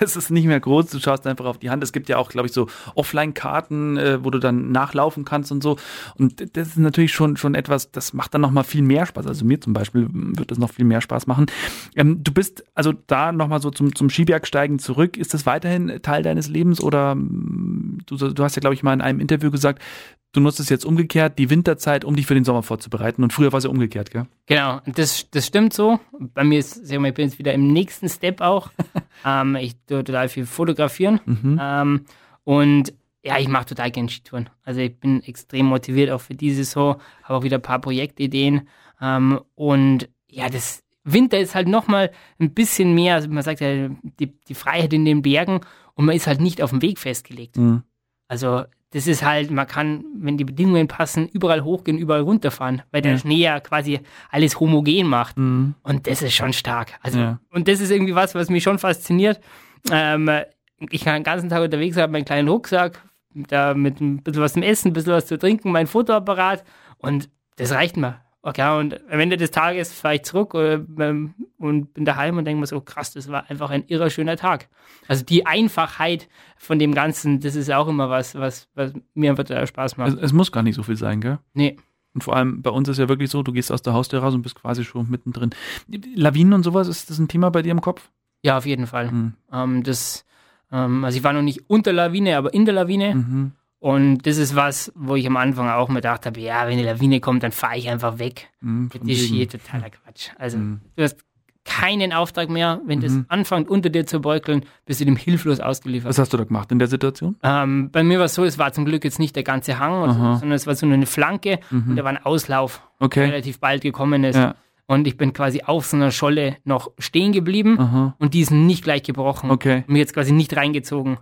Das ist nicht mehr groß. Du schaust einfach auf die Hand. Es gibt ja auch, glaube ich, so Offline-Karten, äh, wo du dann nachlaufen kannst und so. Und das ist natürlich schon, schon etwas, das macht dann nochmal viel mehr Spaß. Also mir zum Beispiel wird das noch viel mehr Spaß machen. Ähm, du bist also da nochmal so zum, zum Skibergsteigen zurück. Ist das weiterhin Teil deines Lebens oder mm, du, du hast ja, glaube ich, mal in einem Interview gesagt, du nutzt es jetzt umgekehrt, die Winterzeit, um dich für den Sommer vorzubereiten. Und früher war es ja umgekehrt, gell? Genau, das, das stimmt so. Bei mir ist, sag mal, ich bin jetzt wieder im nächsten Step auch. (laughs) ähm, ich tue total viel fotografieren. Mhm. Ähm, und ja, ich mache total gerne Skitouren. Also ich bin extrem motiviert auch für die Saison, habe auch wieder ein paar Projektideen. Ähm, und ja, das Winter ist halt nochmal ein bisschen mehr, also man sagt ja, die, die Freiheit in den Bergen und man ist halt nicht auf dem Weg festgelegt. Mhm. Also das ist halt, man kann, wenn die Bedingungen passen, überall hochgehen, überall runterfahren, weil der Ja. Schnee ja quasi alles homogen macht. Mhm. Und das ist schon stark. Also, Ja. und das ist irgendwie was, was mich schon fasziniert. Ähm, ich kann den ganzen Tag unterwegs sein, meinen kleinen Rucksack, da mit ein bisschen was zum Essen, ein bisschen was zu trinken, mein Fotoapparat und das reicht mir. Okay, und am Ende des Tages fahre ich zurück äh, ähm, und bin daheim und denke mir so, krass, das war einfach ein irrer schöner Tag. Also die Einfachheit von dem Ganzen, das ist auch immer was, was, was mir einfach total Spaß macht. Es, es muss gar nicht so viel sein, gell? nee. Und vor allem bei uns ist ja wirklich so, du gehst aus der Haustür raus und bist quasi schon mittendrin. Lawinen und sowas, ist das ein Thema bei dir im Kopf? Ja, auf jeden Fall. Mhm. Ähm, das, ähm, also ich war noch nicht unter Lawine, aber in der Lawine. Mhm. Und das ist was, wo ich am Anfang auch mir gedacht habe, ja, wenn die Lawine kommt, dann fahre ich einfach weg. Mhm. Mit die Ski, totaler Quatsch. Also Mhm. du hast keinen Auftrag mehr. Wenn das Mhm. anfängt, unter dir zu beuteln, bist du dem hilflos ausgeliefert. Was hast du da gemacht in der Situation? Ähm, bei mir war es so, es war zum Glück jetzt nicht der ganze Hang, Aha. sondern es war so nur eine Flanke Mhm. und da war ein Auslauf, der Okay. relativ bald gekommen ist. Ja. Und ich bin quasi auf so einer Scholle noch stehen geblieben Aha. und die sind nicht gleich gebrochen. Okay. mir jetzt quasi nicht reingezogen.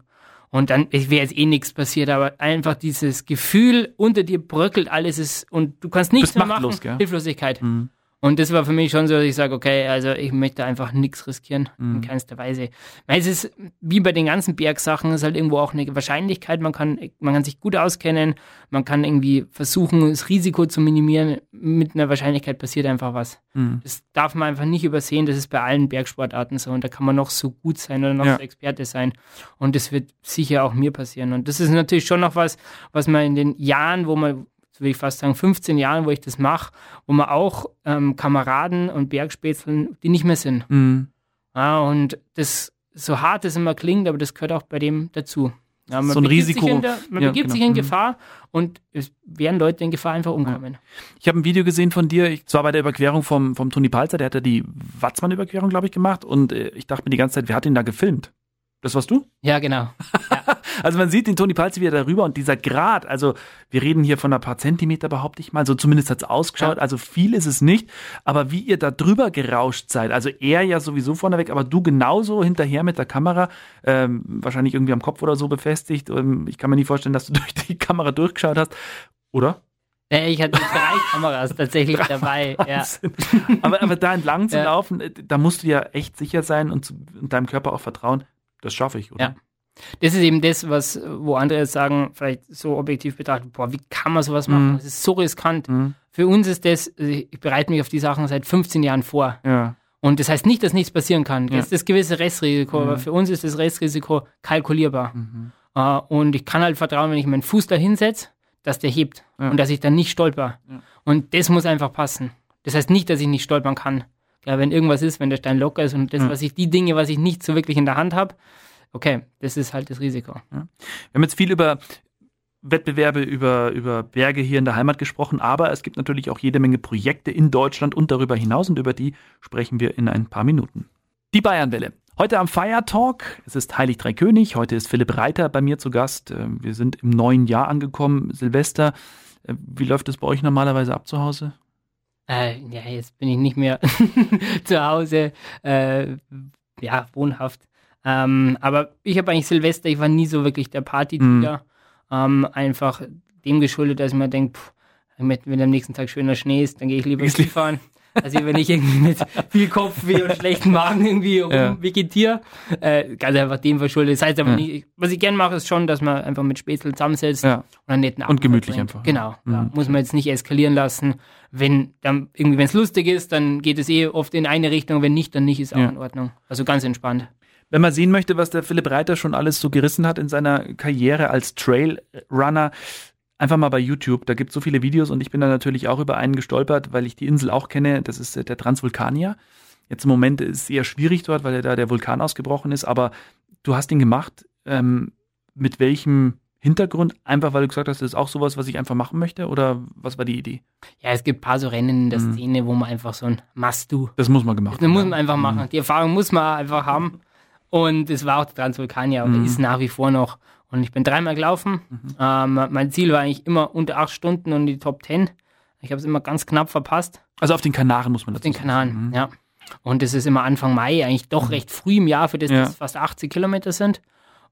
Und dann wäre jetzt eh nichts passiert, aber einfach dieses Gefühl, unter dir bröckelt alles ist und du kannst nichts Bist mehr machen. gell? Hilflosigkeit. Mhm. Und das war für mich schon so, dass ich sage, okay, also ich möchte einfach nichts riskieren, Mhm. in keinster Weise. Weil es ist, wie bei den ganzen Bergsachen, ist halt irgendwo auch eine Wahrscheinlichkeit, man kann, man kann sich gut auskennen, man kann irgendwie versuchen, das Risiko zu minimieren, mit einer Wahrscheinlichkeit passiert einfach was. Mhm. Das darf man einfach nicht übersehen, das ist bei allen Bergsportarten so und da kann man noch so gut sein oder noch Ja. so Experte sein und das wird sicher auch mir passieren und das ist natürlich schon noch was, was man in den Jahren, wo man, so will ich fast sagen, 15 Jahren, wo ich das mache, wo man auch ähm, Kameraden und Bergspätzeln, die nicht mehr sind. Mhm. Ja, und das, so hart es immer klingt, aber das gehört auch bei dem dazu. Ja, man So ein Risiko. Der, man Ja, begibt genau. sich in Mhm. Gefahr und es werden Leute in Gefahr einfach umkommen. Ich habe ein Video gesehen von dir, ich, zwar bei der Überquerung vom, vom Toni Palzer, der hat ja die Watzmann-Überquerung, glaube ich, gemacht und äh, ich dachte mir die ganze Zeit, wer hat ihn da gefilmt? Das warst du? Ja, genau. (laughs) Also man sieht den Toni Palzer wieder darüber und dieser Grad, also wir reden hier von ein paar Zentimeter, behaupte ich mal, so zumindest hat's ausgeschaut, Ja. also viel ist es nicht, aber wie ihr da drüber gerauscht seid, also er ja sowieso vorneweg, aber du genauso hinterher mit der Kamera, ähm, wahrscheinlich irgendwie am Kopf oder so befestigt, ähm, ich kann mir nicht vorstellen, dass du (laughs) durch die Kamera durchgeschaut hast, oder? Äh, Ich hatte drei (laughs) Kameras tatsächlich dabei. Ja. Aber, aber da entlang zu Ja. laufen, äh, da musst du ja echt sicher sein und, zu, und deinem Körper auch vertrauen, das schaffe ich, oder? Ja. Das ist eben das, was, wo andere jetzt sagen, vielleicht so objektiv betrachtet, boah, wie kann man sowas machen? Mhm. Das ist so riskant. Mhm. Für uns ist das, also ich bereite mich auf die Sachen seit 15 Jahren vor. Ja. Und das heißt nicht, dass nichts passieren kann. Das Ja. ist das gewisse Restrisiko, Mhm. aber für uns ist das Restrisiko kalkulierbar. Mhm. Äh, und ich kann halt vertrauen, wenn ich meinen Fuß da hinsetze, dass der hebt Ja. und dass ich dann nicht stolper. Ja. Und das muss einfach passen. Das heißt nicht, dass ich nicht stolpern kann. Ja, wenn irgendwas ist, wenn der Stein locker ist und das, was ich, die Dinge, was ich nicht so wirklich in der Hand habe, okay, das ist halt das Risiko. Ja. Wir haben jetzt viel über Wettbewerbe über, über Berge hier in der Heimat gesprochen, aber es gibt natürlich auch jede Menge Projekte in Deutschland und darüber hinaus und über die sprechen wir in ein paar Minuten. Die Bayernwelle. Heute am Feiertalk. Es ist Heilig Drei König. Heute ist Philipp Reiter bei mir zu Gast. Äh, wir sind im neuen Jahr angekommen. Silvester. Äh, wie läuft es bei euch normalerweise ab zu Hause? Äh, ja, jetzt bin ich nicht mehr (laughs) zu Hause, äh, ja, wohnhaft. Ähm, aber ich habe eigentlich Silvester, ich war nie so wirklich der Partytüter. Mhm. Ähm, einfach dem geschuldet, dass ich mir denke, wenn am nächsten Tag schöner Schnee ist, dann gehe ich lieber Skifahren. Also wenn ich irgendwie mit (laughs) viel Kopfweh und schlechten Magen irgendwie ja. vegetiere, äh, ganz einfach dem verschuldet. Das heißt aber ja. nicht, was ich gerne mache, ist schon, dass man einfach mit Spätzle zusammensetzt ja. und einen netten Abend Und gemütlich verbringt. einfach. Genau, mhm. ja, muss man jetzt nicht eskalieren lassen. Wenn dann irgendwie, wenn es lustig ist, dann geht es eh oft in eine Richtung, wenn nicht, dann nicht, ist auch in Ordnung. Also ganz entspannt. Wenn man sehen möchte, was der Philipp Reiter schon alles so gerissen hat in seiner Karriere als Trailrunner, einfach mal bei YouTube. Da gibt es so viele Videos und ich bin da natürlich auch über einen gestolpert, weil ich die Insel auch kenne. Das ist äh, der Transvulkanier. Jetzt im Moment ist es eher schwierig dort, weil da der Vulkan ausgebrochen ist. Aber du hast ihn gemacht. Ähm, mit welchem Hintergrund? Einfach weil du gesagt hast, das ist auch sowas, was ich einfach machen möchte? Oder was war die Idee? Ja, es gibt ein paar so Rennen in der mhm. Szene, wo man einfach so ein Must-Do. Das muss man gemacht haben. Das muss man einfach machen. Mhm. Die Erfahrung muss man einfach haben. Und es war auch der Transvulkanier, mhm. ist nach wie vor noch. Und ich bin dreimal gelaufen. Mhm. Ähm, mein Ziel war eigentlich immer unter acht Stunden und die Top Ten. Ich habe es immer ganz knapp verpasst. Also auf den Kanaren muss man dazu Auf den Kanaren, mhm. ja. Und es ist immer Anfang Mai, eigentlich doch mhm. recht früh im Jahr, für das ja. das fast 80 Kilometer sind.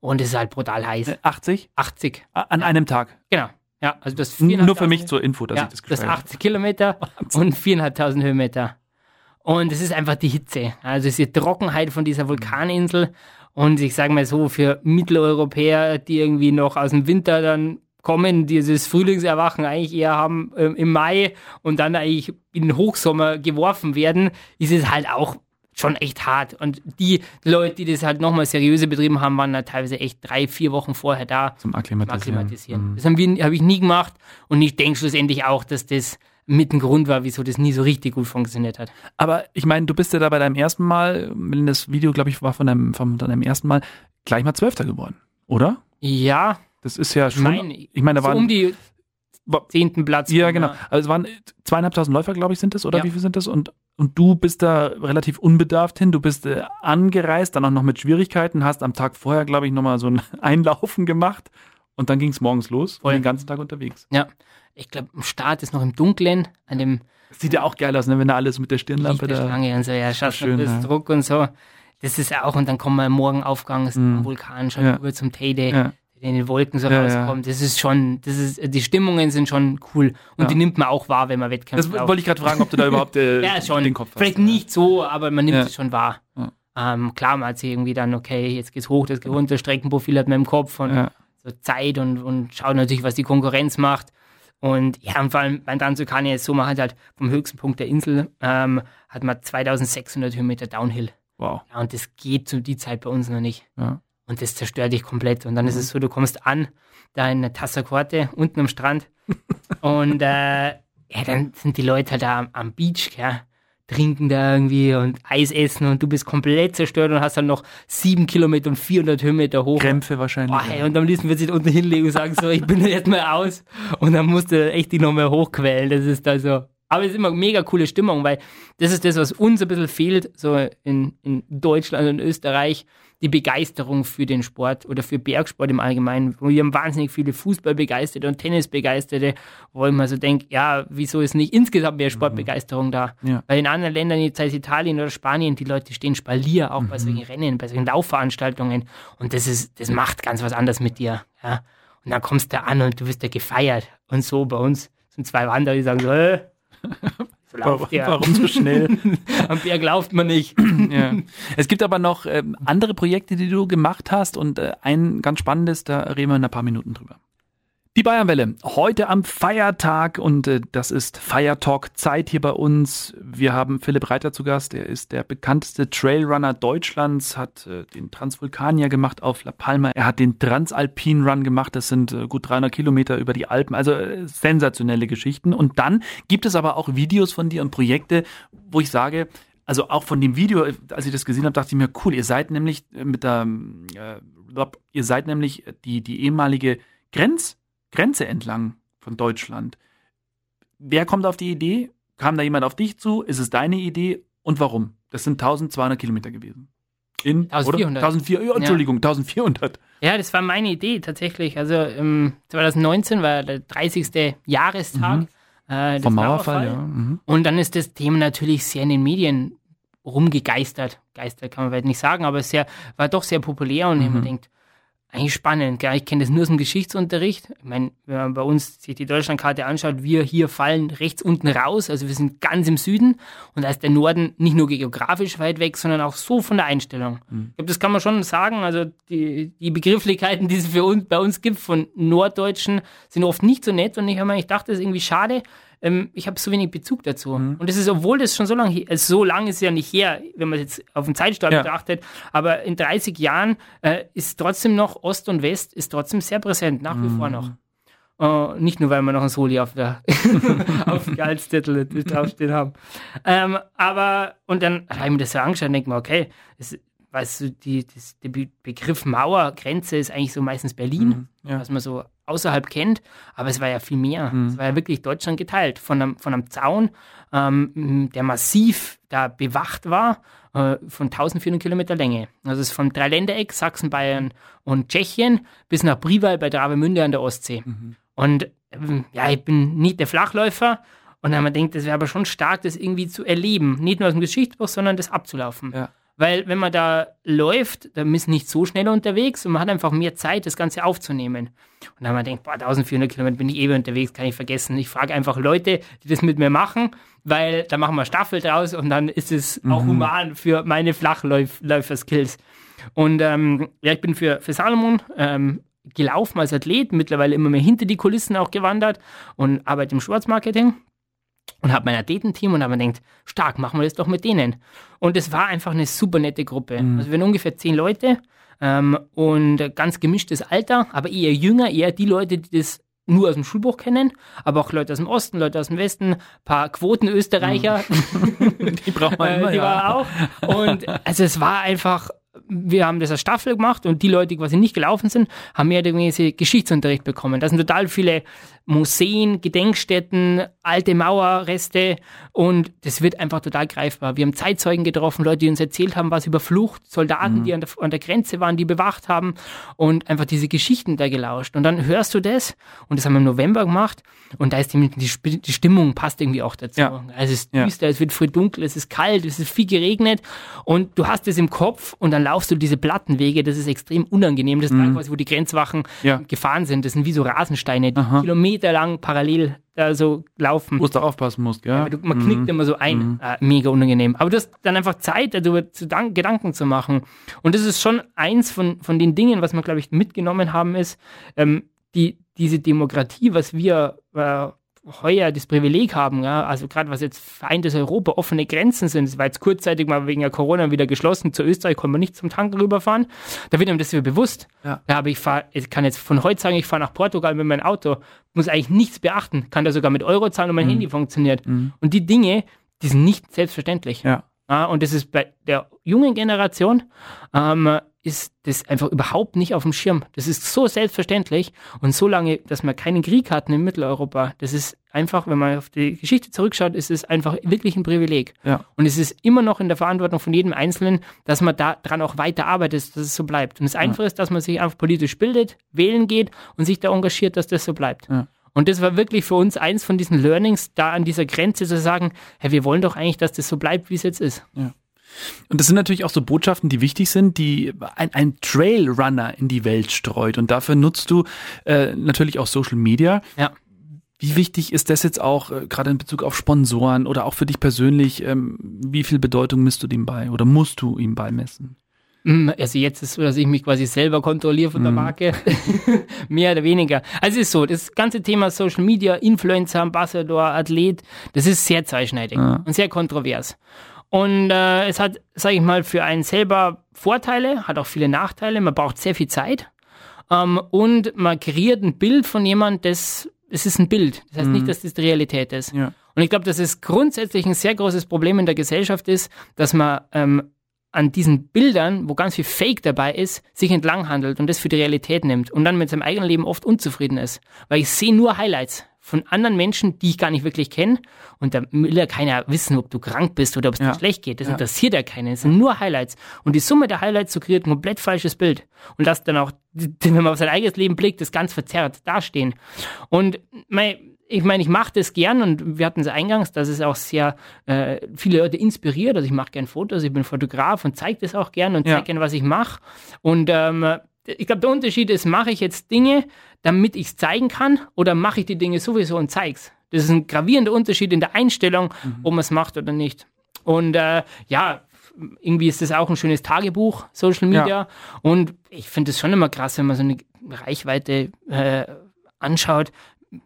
Und es ist halt brutal heiß. 80? Äh, 80. An ja. einem Tag? Genau. Ja, also das Nur für mich zur Info, dass ja, ich das Das 80 Kilometer (laughs) und 4.500 Höhenmeter. Und es ist einfach die Hitze. Also es ist die Trockenheit von dieser Vulkaninsel. Und ich sage mal so, für Mitteleuropäer, die irgendwie noch aus dem Winter dann kommen, dieses Frühlingserwachen eigentlich eher haben äh, im Mai und dann eigentlich in den Hochsommer geworfen werden, ist es halt auch schon echt hart. Und die Leute, die das halt nochmal seriöse betrieben haben, waren da teilweise echt drei, vier Wochen vorher da. Zum Akklimatisieren. Akklimatisieren. Mhm. Das habe hab ich nie gemacht und ich denke schlussendlich auch, dass das mit ein Grund war, wieso das nie so richtig gut funktioniert hat. Aber ich meine, du bist ja da bei deinem ersten Mal, wenn das Video, glaube ich, war von deinem, von deinem ersten Mal, gleich mal Zwölfter geworden, oder? Ja. Das ist ja schon. Mein, ich meine, da so waren. Um die zehnten Platz. Ja, genau. Also es waren zweieinhalbtausend Läufer, glaube ich, sind das, oder ja. wie viel sind das? Und, und du bist da relativ unbedarft hin. Du bist äh, angereist, dann auch noch mit Schwierigkeiten, hast am Tag vorher, glaube ich, nochmal so ein (laughs) Einlaufen gemacht und dann ging es morgens los Voll. und den ganzen Tag unterwegs. Ja ich glaube, im Start ist noch im Dunkeln, an dem. Sieht ja auch geil aus, ne? wenn da alles mit der Stirnlampe da. Schlange und so, ja, schaust schön, ja. Druck und so. Das ist ja auch, und dann kommen wir morgen Aufgang, ist mm. Vulkan schon ja. über zum Teide, ja. in den Wolken so ja, rauskommt. Das ist schon, das ist, die Stimmungen sind schon cool. Und die nimmt man auch wahr, wenn man Wettkämpfe Das wollte ich gerade fragen, ob du da überhaupt (laughs) äh, ja, schon. den Kopf hast. Vielleicht nicht so, aber man nimmt es schon wahr. Ähm, klar, man hat sich irgendwie dann, okay, jetzt geht's hoch, das geht runter, Streckenprofil hat man im Kopf und so Zeit und, und schaut natürlich, was die Konkurrenz macht. Und ja, und vor allem beim Transvulkanier ist so, man hat halt vom höchsten Punkt der Insel, ähm, hat man 2600 Höhenmeter Downhill. Wow. Ja, und das geht zu die Zeit bei uns noch nicht. Ja. Und das zerstört dich komplett. Und dann mhm. ist es so, du kommst an, da in der Tassakorte, unten am Strand. (laughs) und äh, ja, dann sind die Leute halt da am, am Beach, gell? Trinken da irgendwie und Eis essen und du bist komplett zerstört und hast dann noch sieben Kilometer und 400 Höhenmeter hoch. Krämpfe wahrscheinlich. Oh, hey, und am liebsten wird sich unten hinlegen und sagen so, ich bin jetzt mal aus und dann musst du echt dich noch mehr hochquälen. Das ist da so. Aber es ist immer mega coole Stimmung, weil das ist das, was uns ein bisschen fehlt, so in, in Deutschland und Österreich die Begeisterung für den Sport oder für Bergsport im Allgemeinen. Wir haben wahnsinnig viele Fußballbegeisterte und Tennisbegeisterte, wo ich mir so denke, ja, wieso ist nicht insgesamt mehr Sportbegeisterung da? Ja. Weil in anderen Ländern, jetzt sei es Italien oder Spanien, die Leute stehen Spalier, auch mhm. bei solchen Rennen, bei solchen Laufveranstaltungen. Und das ist, das macht ganz was anderes mit dir. Ja? Und dann kommst du an und du wirst ja gefeiert. Und so bei uns sind zwei Wanderer, die sagen so, äh, Warum, warum so schnell? (laughs) Am Berg lauft man nicht. ja. Es gibt aber noch ähm, andere Projekte, die du gemacht hast und äh, ein ganz spannendes, da reden wir in ein paar Minuten drüber. Die Bayernwelle, heute am Feiertag und äh, das ist Feiertalk-Zeit hier bei uns. Wir haben Philipp Reiter zu Gast, er ist der bekannteste Trailrunner Deutschlands, hat äh, den Transvulkanier gemacht auf La Palma, er hat den Transalpin Run gemacht, das sind äh, gut 300 Kilometer über die Alpen, also äh, sensationelle Geschichten. Und dann gibt es aber auch Videos von dir und Projekte, wo ich sage, Also auch von dem Video, als ich das gesehen habe, dachte ich mir, cool, ihr seid nämlich mit der, äh, ihr seid nämlich die, die ehemalige Grenz, Grenze entlang von Deutschland. Wer kommt auf die Idee? Kam da jemand auf dich zu? Ist es deine Idee? Und warum? Das sind 1200 Kilometer gewesen. In 1400. 1400, Entschuldigung, ja. 1400. Ja, das war meine Idee tatsächlich. Also ähm, 2019 war der 30. Jahrestag mhm. äh, vom Mauerfall. Ja. Mhm. Und dann ist das Thema natürlich sehr in den Medien rumgegeistert. Geistert kann man vielleicht nicht sagen, aber es sehr, war doch sehr populär und mhm. man denkt, eigentlich spannend. Gell? Ich kenne das nur aus dem Geschichtsunterricht. Ich meine, wenn man bei uns sich die Deutschlandkarte anschaut, wir hier fallen rechts unten raus. Also wir sind ganz im Süden. Und da ist der Norden nicht nur geografisch weit weg, sondern auch so von der Einstellung. Mhm. Ich glaube, das kann man schon sagen. Also die, die Begrifflichkeiten, die es für uns, bei uns gibt von Norddeutschen, sind oft nicht so nett. Und ich habe mir gedacht, das ist irgendwie schade, ähm, ich habe so wenig Bezug dazu. Mhm. Und das ist, obwohl das schon so lange, also so lange ist es ja nicht her, wenn man jetzt auf den Zeitstrahl ja. betrachtet, aber in 30 Jahren äh, ist trotzdem noch Ost und West ist trotzdem sehr präsent, nach wie mhm. vor noch. Uh, nicht nur, weil wir noch ein Soli auf der (laughs) auf dem Gehaltstitel draufstehen haben. Ähm, aber, und dann habe ich mir das so angeschaut und denke mir, okay, es, weißt du, die, das, der Begriff Mauergrenze ist eigentlich so meistens Berlin, mhm, ja. was man so außerhalb kennt, aber es war ja viel mehr. Mhm. Es war ja wirklich Deutschland geteilt von einem, von einem Zaun, ähm, der massiv da bewacht war, äh, von 1400 Kilometer Länge. Also es ist vom Dreiländereck, Sachsen, Bayern und Tschechien bis nach Briwal bei Travemünde an der Ostsee. Mhm. Und ähm, ja, ich bin nicht der Flachläufer, und dann wir gedacht, das wäre aber schon stark, das irgendwie zu erleben. Nicht nur aus dem Geschichtsbuch, sondern das abzulaufen. Ja. Weil wenn man da läuft, dann ist man nicht so schnell unterwegs und man hat einfach mehr Zeit, das Ganze aufzunehmen. Und dann wir gedacht, boah, 1400 Kilometer bin ich ewig unterwegs, kann ich vergessen. Ich frage einfach Leute, die das mit mir machen, weil da machen wir Staffel draus und dann ist es mhm. auch human für meine Flachläufer-Skills. Und ähm, ja, ich bin für, für Salomon ähm, gelaufen als Athlet, mittlerweile immer mehr hinter die Kulissen auch gewandert und arbeite im Schwarzmarketing und habe mein Athletenteam und habe mir gedacht, stark, machen wir das doch mit denen. Und es war einfach eine super nette Gruppe. Mhm. Also wir sind ungefähr zehn Leute ähm, und ganz gemischtes Alter, aber eher jünger, eher die Leute, die das nur aus dem Schulbuch kennen, aber auch Leute aus dem Osten, Leute aus dem Westen, paar Quoten-Österreicher. Mhm. (laughs) die braucht man immer, Die ja. war auch. Und also es war einfach wir haben das als Staffel gemacht und die Leute, die quasi nicht gelaufen sind, haben mehr oder weniger Geschichtsunterricht bekommen. Da sind total viele Museen, Gedenkstätten, alte Mauerreste und das wird einfach total greifbar. Wir haben Zeitzeugen getroffen, Leute, die uns erzählt haben, was über Flucht, Soldaten, mhm. die an der, an der Grenze waren, die bewacht haben und einfach diese Geschichten da gelauscht. Und dann hörst du das und das haben wir im November gemacht und da ist die, die, die Stimmung passt irgendwie auch dazu. Ja. Also es ist düster, ja. es wird früh dunkel, es ist kalt, es ist viel geregnet und du hast es im Kopf und dann laufst du diese Plattenwege, das ist extrem unangenehm. Das ist mhm. quasi, wo die Grenzwachen ja. gefahren sind. Das sind wie so Rasensteine, die Aha. Kilometerlang parallel da so laufen. Wo du aufpassen musst, ja. Du, man mhm. knickt immer so ein, mhm. äh, mega unangenehm. Aber du hast dann einfach Zeit, darüber zu Gedanken zu machen. Und das ist schon eins von, von den Dingen, was wir, glaube ich, mitgenommen haben, ist, ähm, die, diese Demokratie, was wir äh, heuer das Privileg haben, ja, also gerade was jetzt vereintes Europa, offene Grenzen sind, es war jetzt kurzzeitig mal wegen der Corona wieder geschlossen, zu Österreich konnte man nicht zum Tanken rüberfahren, da wird einem das wieder bewusst. Ja. ja aber ich fahre, ich kann jetzt von heute sagen, ich fahre nach Portugal mit meinem Auto, muss eigentlich nichts beachten, kann da sogar mit Euro zahlen und mein mhm. Handy funktioniert. Mhm. Und die Dinge, die sind nicht selbstverständlich. Ja. ja. und das ist bei der jungen Generation, ähm, ist das einfach überhaupt nicht auf dem Schirm. Das ist so selbstverständlich und so lange, dass wir keinen Krieg hatten in Mitteleuropa, das ist einfach, wenn man auf die Geschichte zurückschaut, ist es einfach wirklich ein Privileg. Ja. Und es ist immer noch in der Verantwortung von jedem Einzelnen, dass man daran auch weiter arbeitet, dass es so bleibt. Und das Einfache ja. ist, dass man sich einfach politisch bildet, wählen geht und sich da engagiert, dass das so bleibt. Ja. Und das war wirklich für uns eins von diesen Learnings, da an dieser Grenze zu sagen, hey, wir wollen doch eigentlich, dass das so bleibt, wie es jetzt ist. Ja. Und das sind natürlich auch so Botschaften, die wichtig sind, die ein, ein Trailrunner in die Welt streut. Und dafür nutzt du äh, natürlich auch Social Media. Ja. Wie wichtig ist das jetzt auch, äh, gerade in Bezug auf Sponsoren oder auch für dich persönlich, ähm, wie viel Bedeutung misst du dem bei oder musst du ihm beimessen? Mm, also jetzt ist so, dass ich mich quasi selber kontrolliere von der mm. Marke. (laughs) Mehr oder weniger. Also es ist so, das ganze Thema Social Media, Influencer, Ambassador, Athlet, das ist sehr zweischneidig ja. und sehr kontrovers. Und äh, es hat, sage ich mal, für einen selber Vorteile, hat auch viele Nachteile. Man braucht sehr viel Zeit. Ähm, und man kreiert ein Bild von jemandem, das, das ist ein Bild. Das heißt mhm. nicht, dass das die Realität ist. Ja. Und ich glaube, dass es grundsätzlich ein sehr großes Problem in der Gesellschaft ist, dass man ähm, an diesen Bildern, wo ganz viel Fake dabei ist, sich entlang handelt und das für die Realität nimmt und dann mit seinem eigenen Leben oft unzufrieden ist. Weil ich sehe nur Highlights von anderen Menschen, die ich gar nicht wirklich kenne. Und da will ja keiner wissen, ob du krank bist oder ob es ja. dir schlecht geht. Das ja. interessiert ja keinen. Es sind nur Highlights. Und die Summe der Highlights so kreiert ein komplett falsches Bild. Und lässt dann auch, wenn man auf sein eigenes Leben blickt, das ganz verzerrt dastehen. Und mein, ich meine, ich mache das gern und wir hatten es eingangs, dass es auch sehr äh, viele Leute inspiriert. Also ich mache gern Fotos, ich bin Fotograf und zeige das auch gern und zeige ja. gern, was ich mache. Und ähm, ich glaube, der Unterschied ist, mache ich jetzt Dinge, damit ich es zeigen kann oder mache ich die Dinge sowieso und zeige es. Das ist ein gravierender Unterschied in der Einstellung, mhm. ob man es macht oder nicht. Und äh, ja, irgendwie ist das auch ein schönes Tagebuch, Social Media. Ja. Und ich finde es schon immer krass, wenn man so eine Reichweite äh, anschaut,